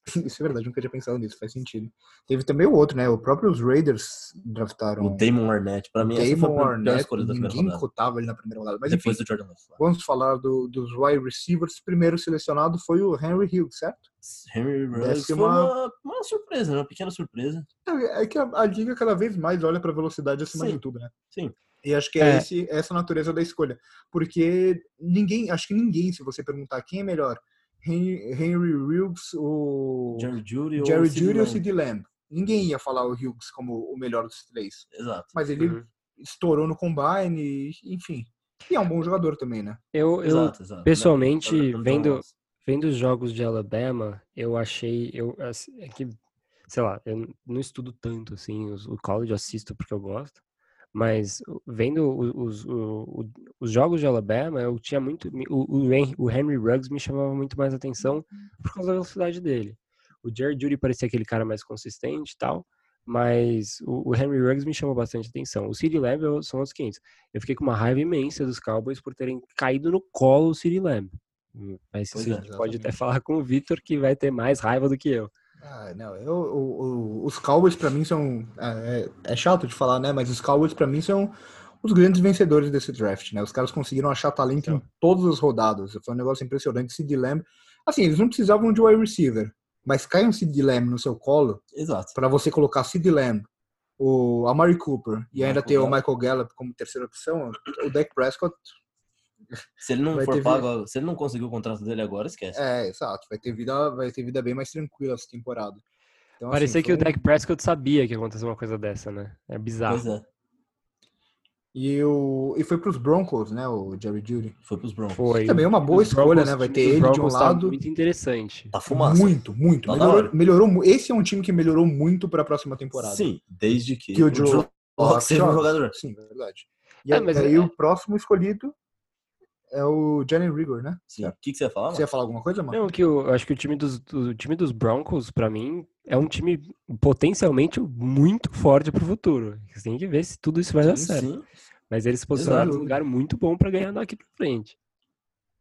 A: Isso é verdade, nunca tinha pensado nisso, faz sentido. Teve também o outro, né? O próprio os Raiders draftaram.
B: O Damon Arnett, para mim,
A: Damon foi a Arnett, escolha da ninguém cotava ele na primeira rodada. Mas
B: Depois
A: enfim,
B: do Jordan Love.
A: Vamos falar do, dos wide receivers. Primeiro selecionado foi o Henry Hughes, certo?
B: Henry Hughes foi uma, uma surpresa, né? uma pequena surpresa.
A: É, é que a, a, liga cada vez mais olha para velocidade acima Sim. de tudo, né?
B: Sim.
A: E acho que é, é. Esse, essa a natureza da escolha. Porque ninguém, acho que ninguém, se você perguntar quem é melhor, Henry Hughes, o
B: Jerry Judy,
A: Jerry Judy ou Sid Lamb. Ninguém ia falar o Hughes como o melhor dos três.
B: Exato.
A: Mas ele uhum. estourou no combine, enfim. E é um bom jogador também, né?
C: Eu, eu exato, exato. pessoalmente, vendo, vendo os jogos de Alabama, eu achei. Eu, assim, é que, sei lá, eu não estudo tanto assim, o college assisto porque eu gosto. Mas vendo os, os, os, jogos de Alabama, eu tinha muito. O, o Henry Ruggs me chamava muito mais atenção por causa da velocidade dele. O Jerry Judy parecia aquele cara mais consistente e tal, mas o, o Henry Ruggs me chamou bastante atenção. O CeeDee Lamb são os 500. Eu fiquei com uma raiva imensa dos Cowboys por terem caído no colo o CeeDee Lamb. Hum, mas é, pode até falar com o Victor que vai ter mais raiva do que eu.
A: Ah, não, eu, eu, os Cowboys para mim são. É, é, é, chato de falar, né? Mas os Cowboys para mim são os grandes vencedores desse draft, né? Os caras conseguiram achar talento em todas as rodadas. Foi um negócio impressionante. Sid Lamb. Assim, eles não precisavam de wide receiver, mas cai um Sid Lamb no seu colo.
B: Exato.
A: Para você colocar Sid Lamb, o Amari Cooper e ainda ter o Michael Gallup como terceira opção, o Dak Prescott
B: se ele não for pago, vida... se ele não conseguir o contrato dele agora, esquece.
A: É, exato. Vai ter vida, vai ter vida bem mais tranquila essa temporada.
C: Então, Parecia assim, que foi... o Dak Prescott sabia que ia acontecer uma coisa dessa, né? É bizarro. Pois é.
A: E, o, e foi pros Broncos, né? O Jerry Judy.
B: Foi pros Broncos.
A: Foi. Também é uma boa os escolha, Broncos, né? Vai ter ele de um tá lado. Tá
C: muito interessante.
B: Tá fumaça.
A: Muito, muito. Tá melhorou, melhorou, esse é um time que melhorou muito para a próxima temporada.
B: Sim, desde que,
A: que o Joe
B: Locke seja um jogador.
A: Sim, verdade. E é, aí, aí é... o próximo escolhido É o Jalen Rigor, né?
B: Sim. O que, que você ia falar?
A: Você ia falar alguma coisa, mano?
C: Não, que eu, eu acho que o time dos, o time dos Broncos, pra mim, é um time potencialmente muito forte pro futuro. Você tem que ver se tudo isso vai dar
B: Sim,
C: certo.
B: sim.
C: Mas eles se posicionaram num lugar muito bom pra ganhar daqui pra frente.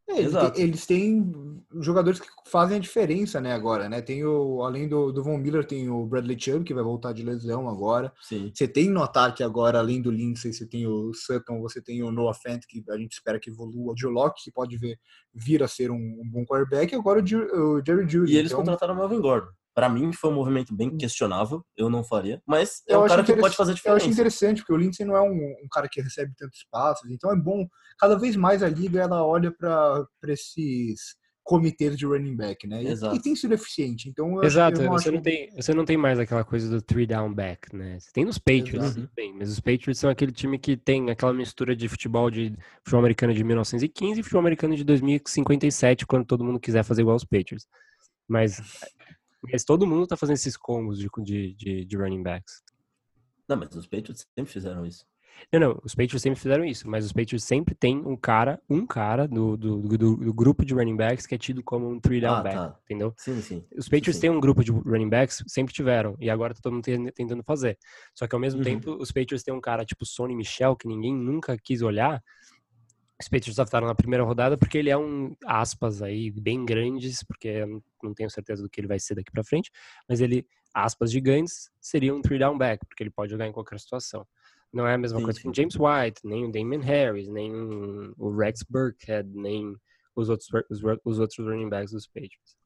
A: É, eles,
B: Exato.
A: têm, eles têm jogadores que fazem a diferença, né, agora, né? Tem o, além do, do Von Miller, tem o Bradley Chubb, que vai voltar de lesão agora.
B: Sim.
A: Você tem no ataque agora, além do Lindsay, você tem o Sutton, você tem o Noah Fant, que a gente espera que evolua, o Joe Locke, que pode ver, vir a ser um, um bom quarterback, e agora o, o Jerry Judy.
B: E eles
A: Então,
B: contrataram o Melvin Gordon. Pra mim foi um movimento bem questionável, eu não faria, mas é
A: Eu
B: um cara que pode fazer
A: Eu acho
B: diferença.
A: interessante, porque o Lindsay não é um, um cara que recebe tantos passos, então é bom. Cada vez mais a liga ela olha para esses comitês de running back, né? E,
B: Exato.
A: e tem sido eficiente. Então, eu acho-
C: Exato,
A: eu
C: você,
A: acho-
C: não tem, você não tem mais aquela coisa do three down back, né? Você tem nos Patriots, bem, mas os Patriots são aquele time que tem aquela mistura de futebol de futebol americano de 1915 e futebol americano de 2057, quando todo mundo quiser fazer igual os Patriots. Mas, mas todo mundo tá fazendo esses combos de, de, de, running backs.
B: Não, mas os Patriots sempre fizeram isso.
C: Não, não, os Patriots sempre fizeram isso, mas os Patriots sempre tem um cara, um cara do, do, do, do grupo de running backs que é tido como um three down
B: Ah,
C: back,
B: tá.
C: entendeu?
B: Sim, sim.
C: Os Patriots
B: sim.
C: têm um grupo de running backs, sempre tiveram, e agora tá todo mundo ten- tentando fazer. Só que ao mesmo
B: Uhum.
C: tempo, os Patriots têm um cara tipo Sonny Michel, que ninguém nunca quis olhar. Os Patriots draftaram na primeira rodada porque ele é um, aspas aí, bem grandes, porque eu não- tenho certeza do que ele vai ser daqui pra frente, mas ele, aspas gigantes, seria um three down back, porque ele pode jogar em qualquer situação. Não é a mesma
B: Sim,
C: coisa
B: sim.
C: que o James White, nem o Damon Harris, nem o Rex Burkhead, nem os outros, os, os outros running backs dos Patriots.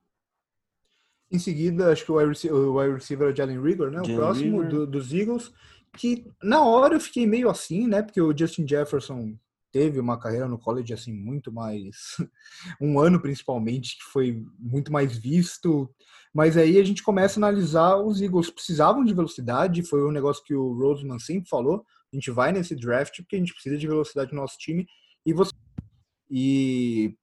A: Em seguida, acho que o wide receiver, o wide receiver é o Jalen Rigor, né? O
B: Jalen
A: próximo do- dos Eagles, que na hora eu fiquei meio assim, né? Porque o Justin Jefferson teve uma carreira no college assim muito mais um ano principalmente que foi muito mais visto. Mas aí a gente começa a analisar os Eagles. Precisavam de velocidade foi um negócio que o Roseman sempre falou. A gente vai nesse draft porque a gente precisa de velocidade no nosso time. E você e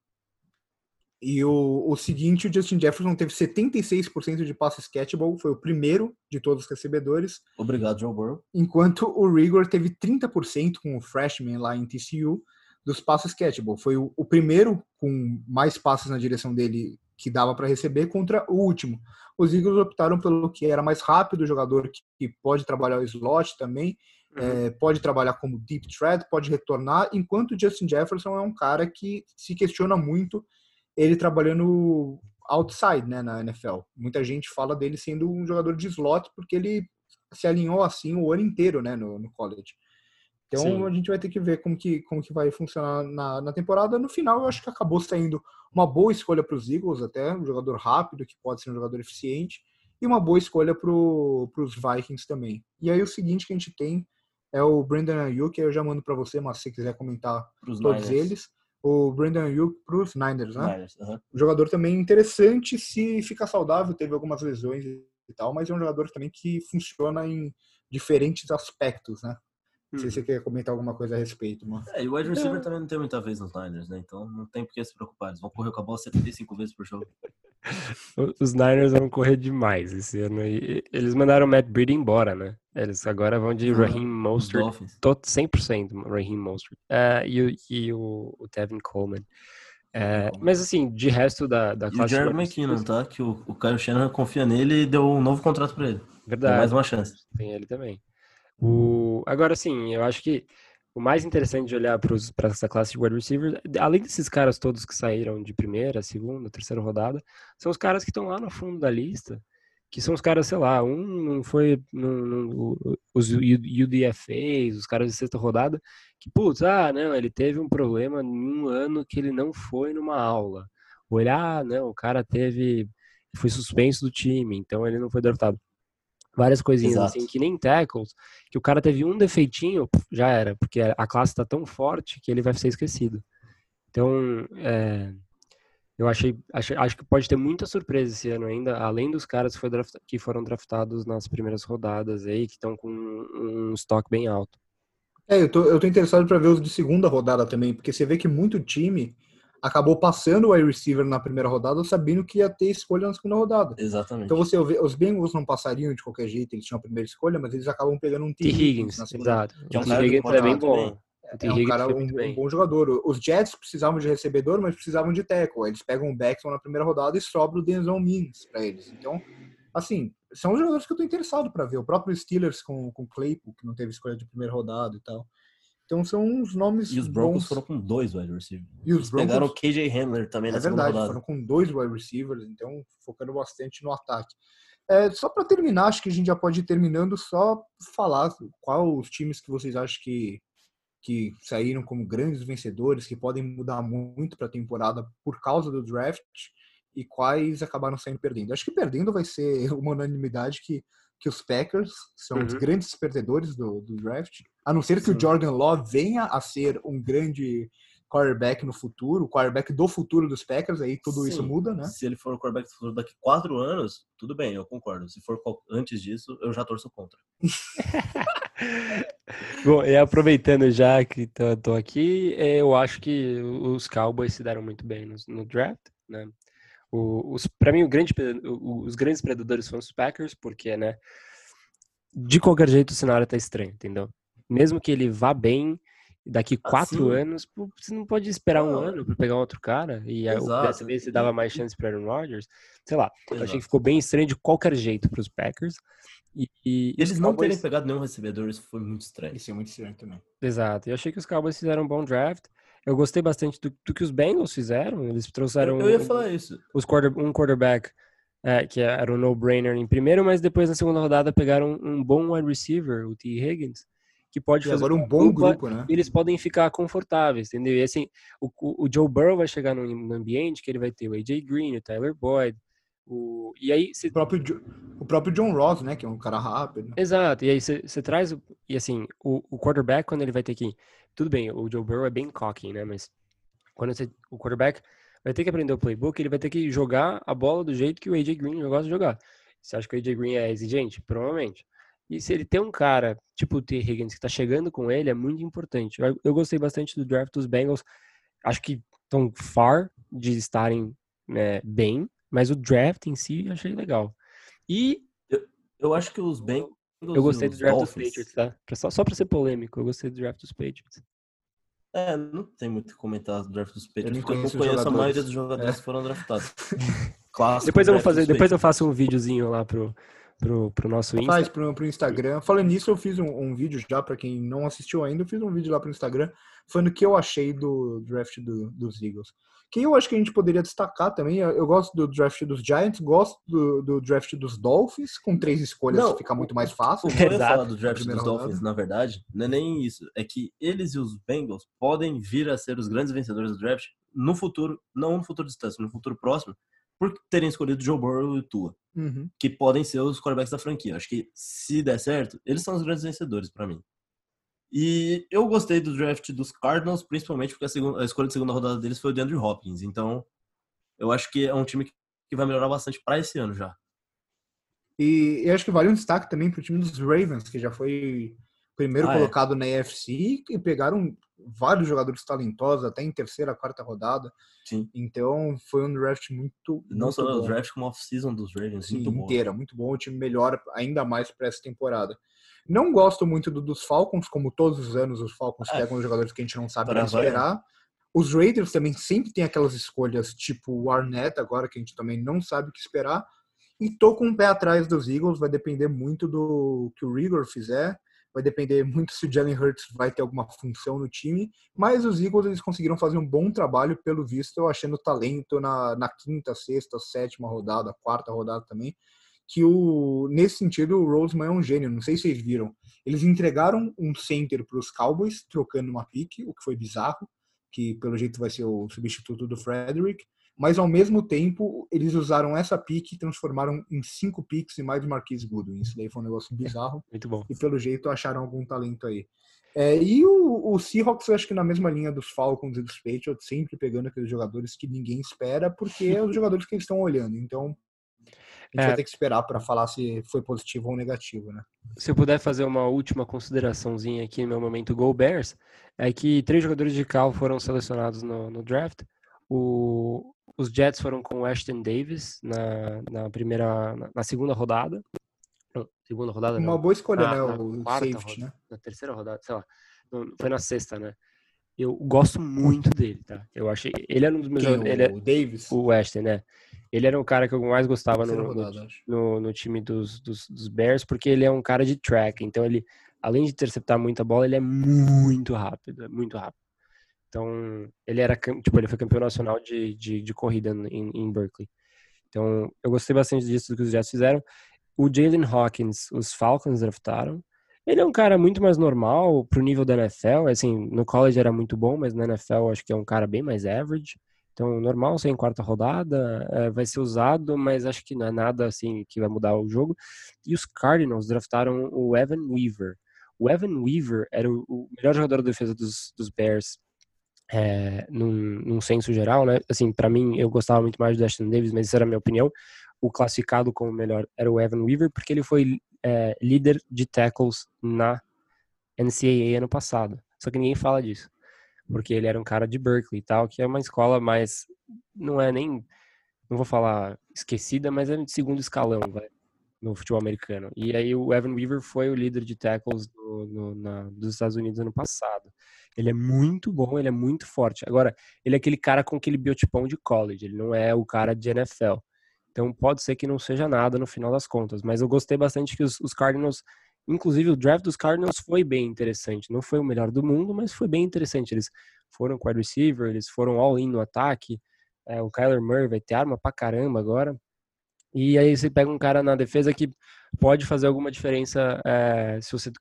A: e o, o seguinte, o Justin Jefferson teve 76% de passes catchable, foi o primeiro de todos os recebedores,
B: Obrigado, Joe Burrow.
A: enquanto o Rigor teve 30% com o freshman lá em TCU dos passes catchable. Foi o, o primeiro com mais passes na direção dele que dava para receber contra o último. Os Eagles optaram pelo que era mais rápido, o jogador que, que pode trabalhar o slot também, é, pode trabalhar como deep threat, pode retornar, enquanto o Justin Jefferson é um cara que se questiona muito ele trabalhando outside né, na NFL. Muita gente fala dele sendo um jogador de slot porque ele se alinhou assim o ano inteiro né, no, no college. Então
C: Sim.
A: a gente vai ter que ver como que, como que vai funcionar na, na temporada. No final, eu acho que acabou saindo uma boa escolha para os Eagles, até um jogador rápido, que pode ser um jogador eficiente, e uma boa escolha para os Vikings também. E aí o seguinte que a gente tem é o Brandon Ayuk, que eu já mando para você, mas se quiser comentar
B: Pros
A: todos
B: Niners.
A: eles. O Brandon Ayuk para os Niners, né?
B: Niners, aham.
A: Um jogador também interessante se ficar saudável, teve algumas lesões e tal, mas é um jogador também que funciona em diferentes aspectos, né? Não sei se você quer comentar alguma coisa a respeito, mano.
B: É, e o wide receiver também não tem muita vez nos Niners, né? Então não tem por que se preocupar. Eles vão correr com a bola 75 vezes por jogo.
C: Os Niners vão correr demais esse ano. E eles mandaram o Matt Breed embora, né? Eles agora vão de
B: Ah,
C: Raheem
B: Os
C: Mostert. Tô 100% Raheem Mostert. É, e o, e o, o Tevin Coleman. É, mas assim, de resto da, da
B: E o
C: classe...
B: Jared McKinnon,
C: receivers,
B: tá? Que o, o Kyle Shanahan confia nele e deu um novo contrato pra ele.
C: Verdade.
B: mais uma chance.
C: Tem ele também. O... Agora, sim, eu acho que o mais interessante de olhar para essa classe de wide receivers, além desses caras todos que saíram de primeira, segunda, terceira rodada, são os caras que estão lá no fundo da lista, que são os caras, sei lá, um não foi os UDFAs, os caras de sexta rodada, que, putz, ah, não, ele teve um problema em um ano que ele não foi numa aula. Ele, ah, não, o cara teve, foi suspenso do time, então ele não foi draftado várias coisinhas
B: Exato.
C: assim, que nem tackles, que o cara teve um defeitinho, já era, porque a classe tá tão forte que ele vai ser esquecido. Então, é, eu achei, achei- acho que pode ter muita surpresa esse ano ainda, além dos caras que, foi drafta- que foram draftados nas primeiras rodadas aí, que estão com um, um estoque bem alto.
A: É, eu tô, eu tô interessado para ver os de segunda rodada também, porque você vê que muito time acabou passando o wide receiver na primeira rodada sabendo que ia ter escolha na segunda rodada.
B: Exatamente.
A: Então você vê, os Bengals não passariam de qualquer jeito, eles tinham a primeira escolha, mas eles acabam pegando um T.
C: Higgins,
A: na segunda
C: exato.
B: Que é um cara que
C: Higgins é bem
B: jogar
C: bom. O T.
A: É um cara,
C: foi
A: um, um bom jogador. Os Jets precisavam de recebedor, mas precisavam de tackle. Eles pegam o Beckton na primeira rodada e sobra o Denzel Mims para eles. Então, assim, são os jogadores que eu tô interessado para ver. O próprio Steelers com, com o Claypool, que não teve escolha de primeira rodada e tal. Então são uns nomes
B: E os Broncos
A: bons.
B: foram com dois wide receivers.
A: E os
B: Eles pegaram o
A: Broncos,
B: KJ Hamler também na
A: é verdade,
B: rodada.
A: foram com dois wide receivers, então focando bastante no ataque. É, só para terminar, acho que a gente já pode ir terminando, só falar qual os times que vocês acham que, que saíram como grandes vencedores, que podem mudar muito para a temporada por causa do draft, e quais acabaram saindo perdendo. Acho que perdendo vai ser uma unanimidade que, que os Packers são os
C: Uhum.
A: grandes perdedores do, do draft, a não ser que
B: Sim.
A: o Jordan Love venha a ser um grande quarterback no futuro, o quarterback do futuro dos Packers, aí tudo isso
B: Sim.
A: muda, né?
B: Se ele for o quarterback do futuro daqui quatro anos, tudo bem, eu concordo. Se for antes disso, eu já torço contra.
C: Bom, e aproveitando já que tô, tô aqui, eh, eu acho que os Cowboys se deram muito bem no, no draft, né? O, os, para mim, o grande, os grandes predadores foram os Packers, porque, né? De qualquer jeito, o cenário tá estranho, entendeu? Mesmo que ele vá bem, daqui quatro
B: Assim-
C: anos, pô, você não pode esperar um ano para pegar um outro cara, e aí,
B: Exato.
C: dessa vez você dava mais chance para Aaron Rodgers. Sei lá, eu achei que ficou bem estranho de qualquer jeito para os Packers. E, e
B: Eles não
C: Cowboys-
B: terem pegado nenhum recebedor, isso foi muito estranho.
A: Isso é muito estranho também.
C: Exato. Eu achei que os Cowboys fizeram um bom draft. Eu gostei bastante do, do que os Bengals fizeram. Eles trouxeram
B: Eu, eu ia
C: um-
B: falar isso.
C: os quarter, um quarterback é, que era um no-brainer em primeiro, mas depois na segunda rodada pegaram um, bom wide receiver, o T. Higgins, que pode
A: E
C: fazer
A: agora um bom
C: dupla
A: grupo, né?
C: eles podem ficar confortáveis, entendeu? E assim, o, o- Joe Burrow vai chegar num, ambiente que ele vai ter o AJ Green, o Tyler Boyd, o, e aí você
A: O próprio, Jo- o próprio John Ross, né? Que é um cara rápido.
C: Exato, e aí você traz, e assim, o, o quarterback, quando ele vai ter que, tudo bem, o Joe Burrow é bem cocky, né, mas quando você, o quarterback vai ter que aprender o playbook, ele vai ter que jogar a bola do jeito que o AJ Green gosta de jogar. Você acha que o AJ Green é exigente? Provavelmente. E se ele tem um cara, tipo o T. Higgins, que tá chegando com ele, é muito importante. Eu, eu gostei bastante do draft dos Bengals, acho que estão far de estarem né, bem, mas o draft em si eu achei legal. E
B: Eu acho que os Bengals
C: eu gostei do draft dos
B: Dolphins-
C: Patriots, tá? Pra- Só, só pra ser polêmico, eu gostei do draft dos Patriots.
B: É, não tem muito o que comentar do draft dos Patriots,
A: nem
B: porque eu não
A: conheço
B: a maioria dos jogadores
A: É.
B: que foram draftados. Clássico
C: Depois eu vou fazer,
B: dos
C: depois eu faço um videozinho lá pro, pro, pro nosso Insta.
A: Faz pro, pro Instagram. Falando nisso, eu fiz um, um vídeo já, pra quem não assistiu ainda, eu fiz um vídeo lá pro Instagram falando o que eu achei do draft do- dos Eagles. Que eu acho que a gente poderia destacar também. Eu, eu gosto do draft dos Giants, gosto do, do draft dos Dolphins, com três escolhas
B: Não,
A: fica muito mais fácil.
B: O que eu ia falar do draft dos Dolphins, na verdade, não é nem isso. É que eles e os Bengals podem vir a ser os grandes vencedores do draft no futuro, não no futuro distante, no futuro próximo, por terem escolhido Joe Burrow e o Tua,
A: Uhum.
B: que podem ser os quarterbacks da franquia. Acho que se der certo, eles são os grandes vencedores pra mim. E eu gostei do draft dos Cardinals, principalmente porque a, segunda, a escolha de segunda rodada deles foi o DeAndre Hopkins. Então, eu acho que é um time que vai melhorar bastante pra esse ano já.
A: E eu acho que vale um destaque também pro time dos Ravens, que já foi primeiro
B: Ah, é.
A: colocado na AFC e pegaram vários jogadores talentosos até em terceira, quarta rodada.
B: Sim.
A: Então foi um draft muito.
B: Não
A: muito
B: só o
A: bom.
B: draft, como a off-season dos Ravens.
A: Sim,
B: muito
A: inteira, muito bom. O time melhora ainda mais para essa temporada. Não gosto muito do, dos Falcons, como todos os anos os Falcons
B: É.
A: pegam os jogadores que a gente não sabe
B: Para
A: esperar. Os Raiders também sempre tem aquelas escolhas tipo o Arnett, agora que a gente também não sabe o que esperar. E tô com o pé atrás dos Eagles, vai depender muito do que o Rigor fizer, vai depender muito se o Jalen Hurts vai ter alguma função no time, mas os Eagles eles conseguiram fazer um bom trabalho, pelo visto, eu achando talento na, na quinta, sexta, sétima rodada, quarta rodada também, que o nesse sentido o Roseman é um gênio, não sei se vocês viram. Eles entregaram um center para os Cowboys, trocando uma pique, o que foi bizarro, que pelo jeito vai ser o substituto do Frederick, mas ao mesmo tempo eles usaram essa pique e transformaram em cinco picks e mais Marquise Goodwin. Isso daí foi um negócio bizarro
C: Muito bom.
A: e pelo jeito acharam algum talento aí. É, e o, o Seahawks, eu acho que na mesma linha dos Falcons e dos Patriots, sempre pegando aqueles jogadores que ninguém espera, porque é os jogadores que eles estão olhando. Então, a gente
C: É.
A: vai ter que esperar para falar se foi positivo ou negativo, né?
C: Se eu puder fazer uma última consideraçãozinha aqui no meu momento Go Bears, é que três jogadores de cal foram selecionados no, no draft. O, os Jets foram com o Ashton Davis na, na primeira, na, na segunda rodada. Não, segunda rodada não.
A: Uma boa escolha,
C: Na-
A: né?
C: na
A: O safety, né?
C: na terceira rodada, sei lá. foi na sexta, né? Eu gosto muito dele, tá? Eu achei. Ele era um dos meus.
A: Quem,
C: ele é,
A: o Davis?
C: o Weston, né? Ele era o cara que eu mais gostava no, no,
A: rodada, acho.
C: no, no time dos, dos, dos Bears, porque ele é um cara de track. Então, ele, além de interceptar muita bola, ele é muito rápido, é muito rápido. Então, ele era, tipo, ele foi campeão nacional de, de, de corrida em, em Berkeley. Então, eu gostei bastante disso que os Jets fizeram. O Jalen Hawkins, os Falcons draftaram. Ele é um cara muito mais normal pro nível da NFL. Assim, no college era muito bom, mas na NFL acho que é um cara bem mais average. Então, normal ser em quarta rodada, é, vai ser usado, mas acho que não é nada assim que vai mudar o jogo. E os Cardinals draftaram o Evan Weaver. O Evan Weaver era o, o melhor jogador da defesa dos, dos Bears é, num, num senso geral, né? Assim, para mim, eu gostava muito mais do Ashton Davis, mas isso era a minha opinião. O classificado como melhor era o Evan Weaver, porque ele foi é, líder de tackles na NCAA ano passado. Só que ninguém fala disso. Porque ele era um cara de Berkeley e tal, que é uma escola mais. Não é nem. Não vou falar esquecida, mas é de segundo escalão, vai, no futebol americano. E aí o Evan Weaver foi o líder de tackles do- no- na- dos Estados Unidos ano passado. Ele é muito bom, ele é muito forte. Agora, ele é aquele cara com aquele biotipão de college, ele não é o cara de NFL. Então pode ser que não seja nada no final das contas. Mas eu gostei bastante que os, os Cardinals, inclusive o draft dos Cardinals foi bem interessante. Não foi o melhor do mundo, mas foi bem interessante. Eles foram wide receiver, eles foram all-in no ataque. É, o Kyler Murray vai ter arma pra caramba agora. E aí você pega um cara na defesa que pode fazer alguma diferença é, se você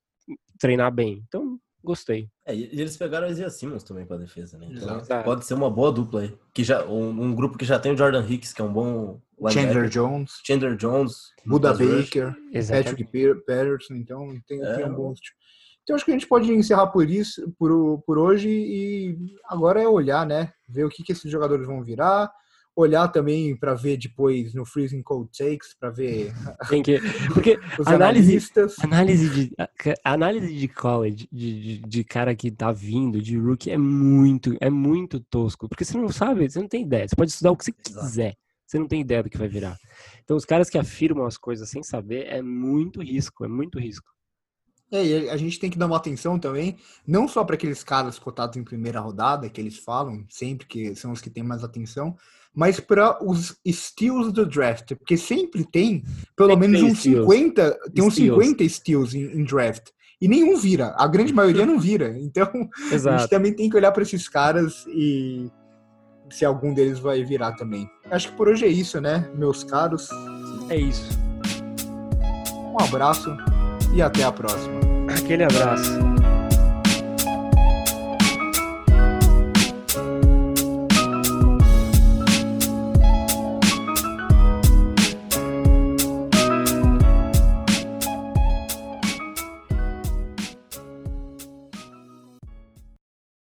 C: treinar bem. Então, gostei.
B: É, e eles pegaram a Isaiah Simmons também pra defesa, né? Então
A: Exato.
B: pode ser uma boa dupla aí. Que já, um, um grupo que já tem o Jordan Hicks, que é um bom
A: Chandler. Jones,
B: Chandler Jones.
A: Buda. Baker. Patrick Patterson, então tem,
B: É.
A: tem um bom time. Então acho que a gente pode encerrar por isso, por, por hoje, e agora é olhar, né? Ver o que, que esses jogadores vão virar, olhar também para ver depois no Freezing Cold Takes, para ver
C: Tem que... Porque
A: os
C: Análise-
A: analistas.
C: Análise de, análise de college, de, de, de cara que tá vindo, de rookie, é muito, é muito tosco. Porque você não sabe, você não tem ideia. Você pode estudar o que você quiser. Você não tem ideia do que vai virar. Então, os caras que afirmam as coisas sem saber é muito risco, é muito risco.
A: É, e a gente tem que dar uma atenção também, não só para aqueles caras cotados em primeira rodada, que eles falam sempre que são os que têm mais atenção, mas para os steals do draft, porque sempre tem pelo
C: Sempre
A: menos
C: tem
A: uns
C: steals.
A: 50, tem uns
C: Steals.
A: 50 steals em, em draft. E nenhum vira, a grande maioria não vira. Então, a gente
C: Exato.
A: também tem que olhar para esses caras e se algum deles vai virar também. Acho que por hoje é isso, né, meus caros?
C: É isso.
A: Um abraço e até a próxima.
C: Aquele abraço.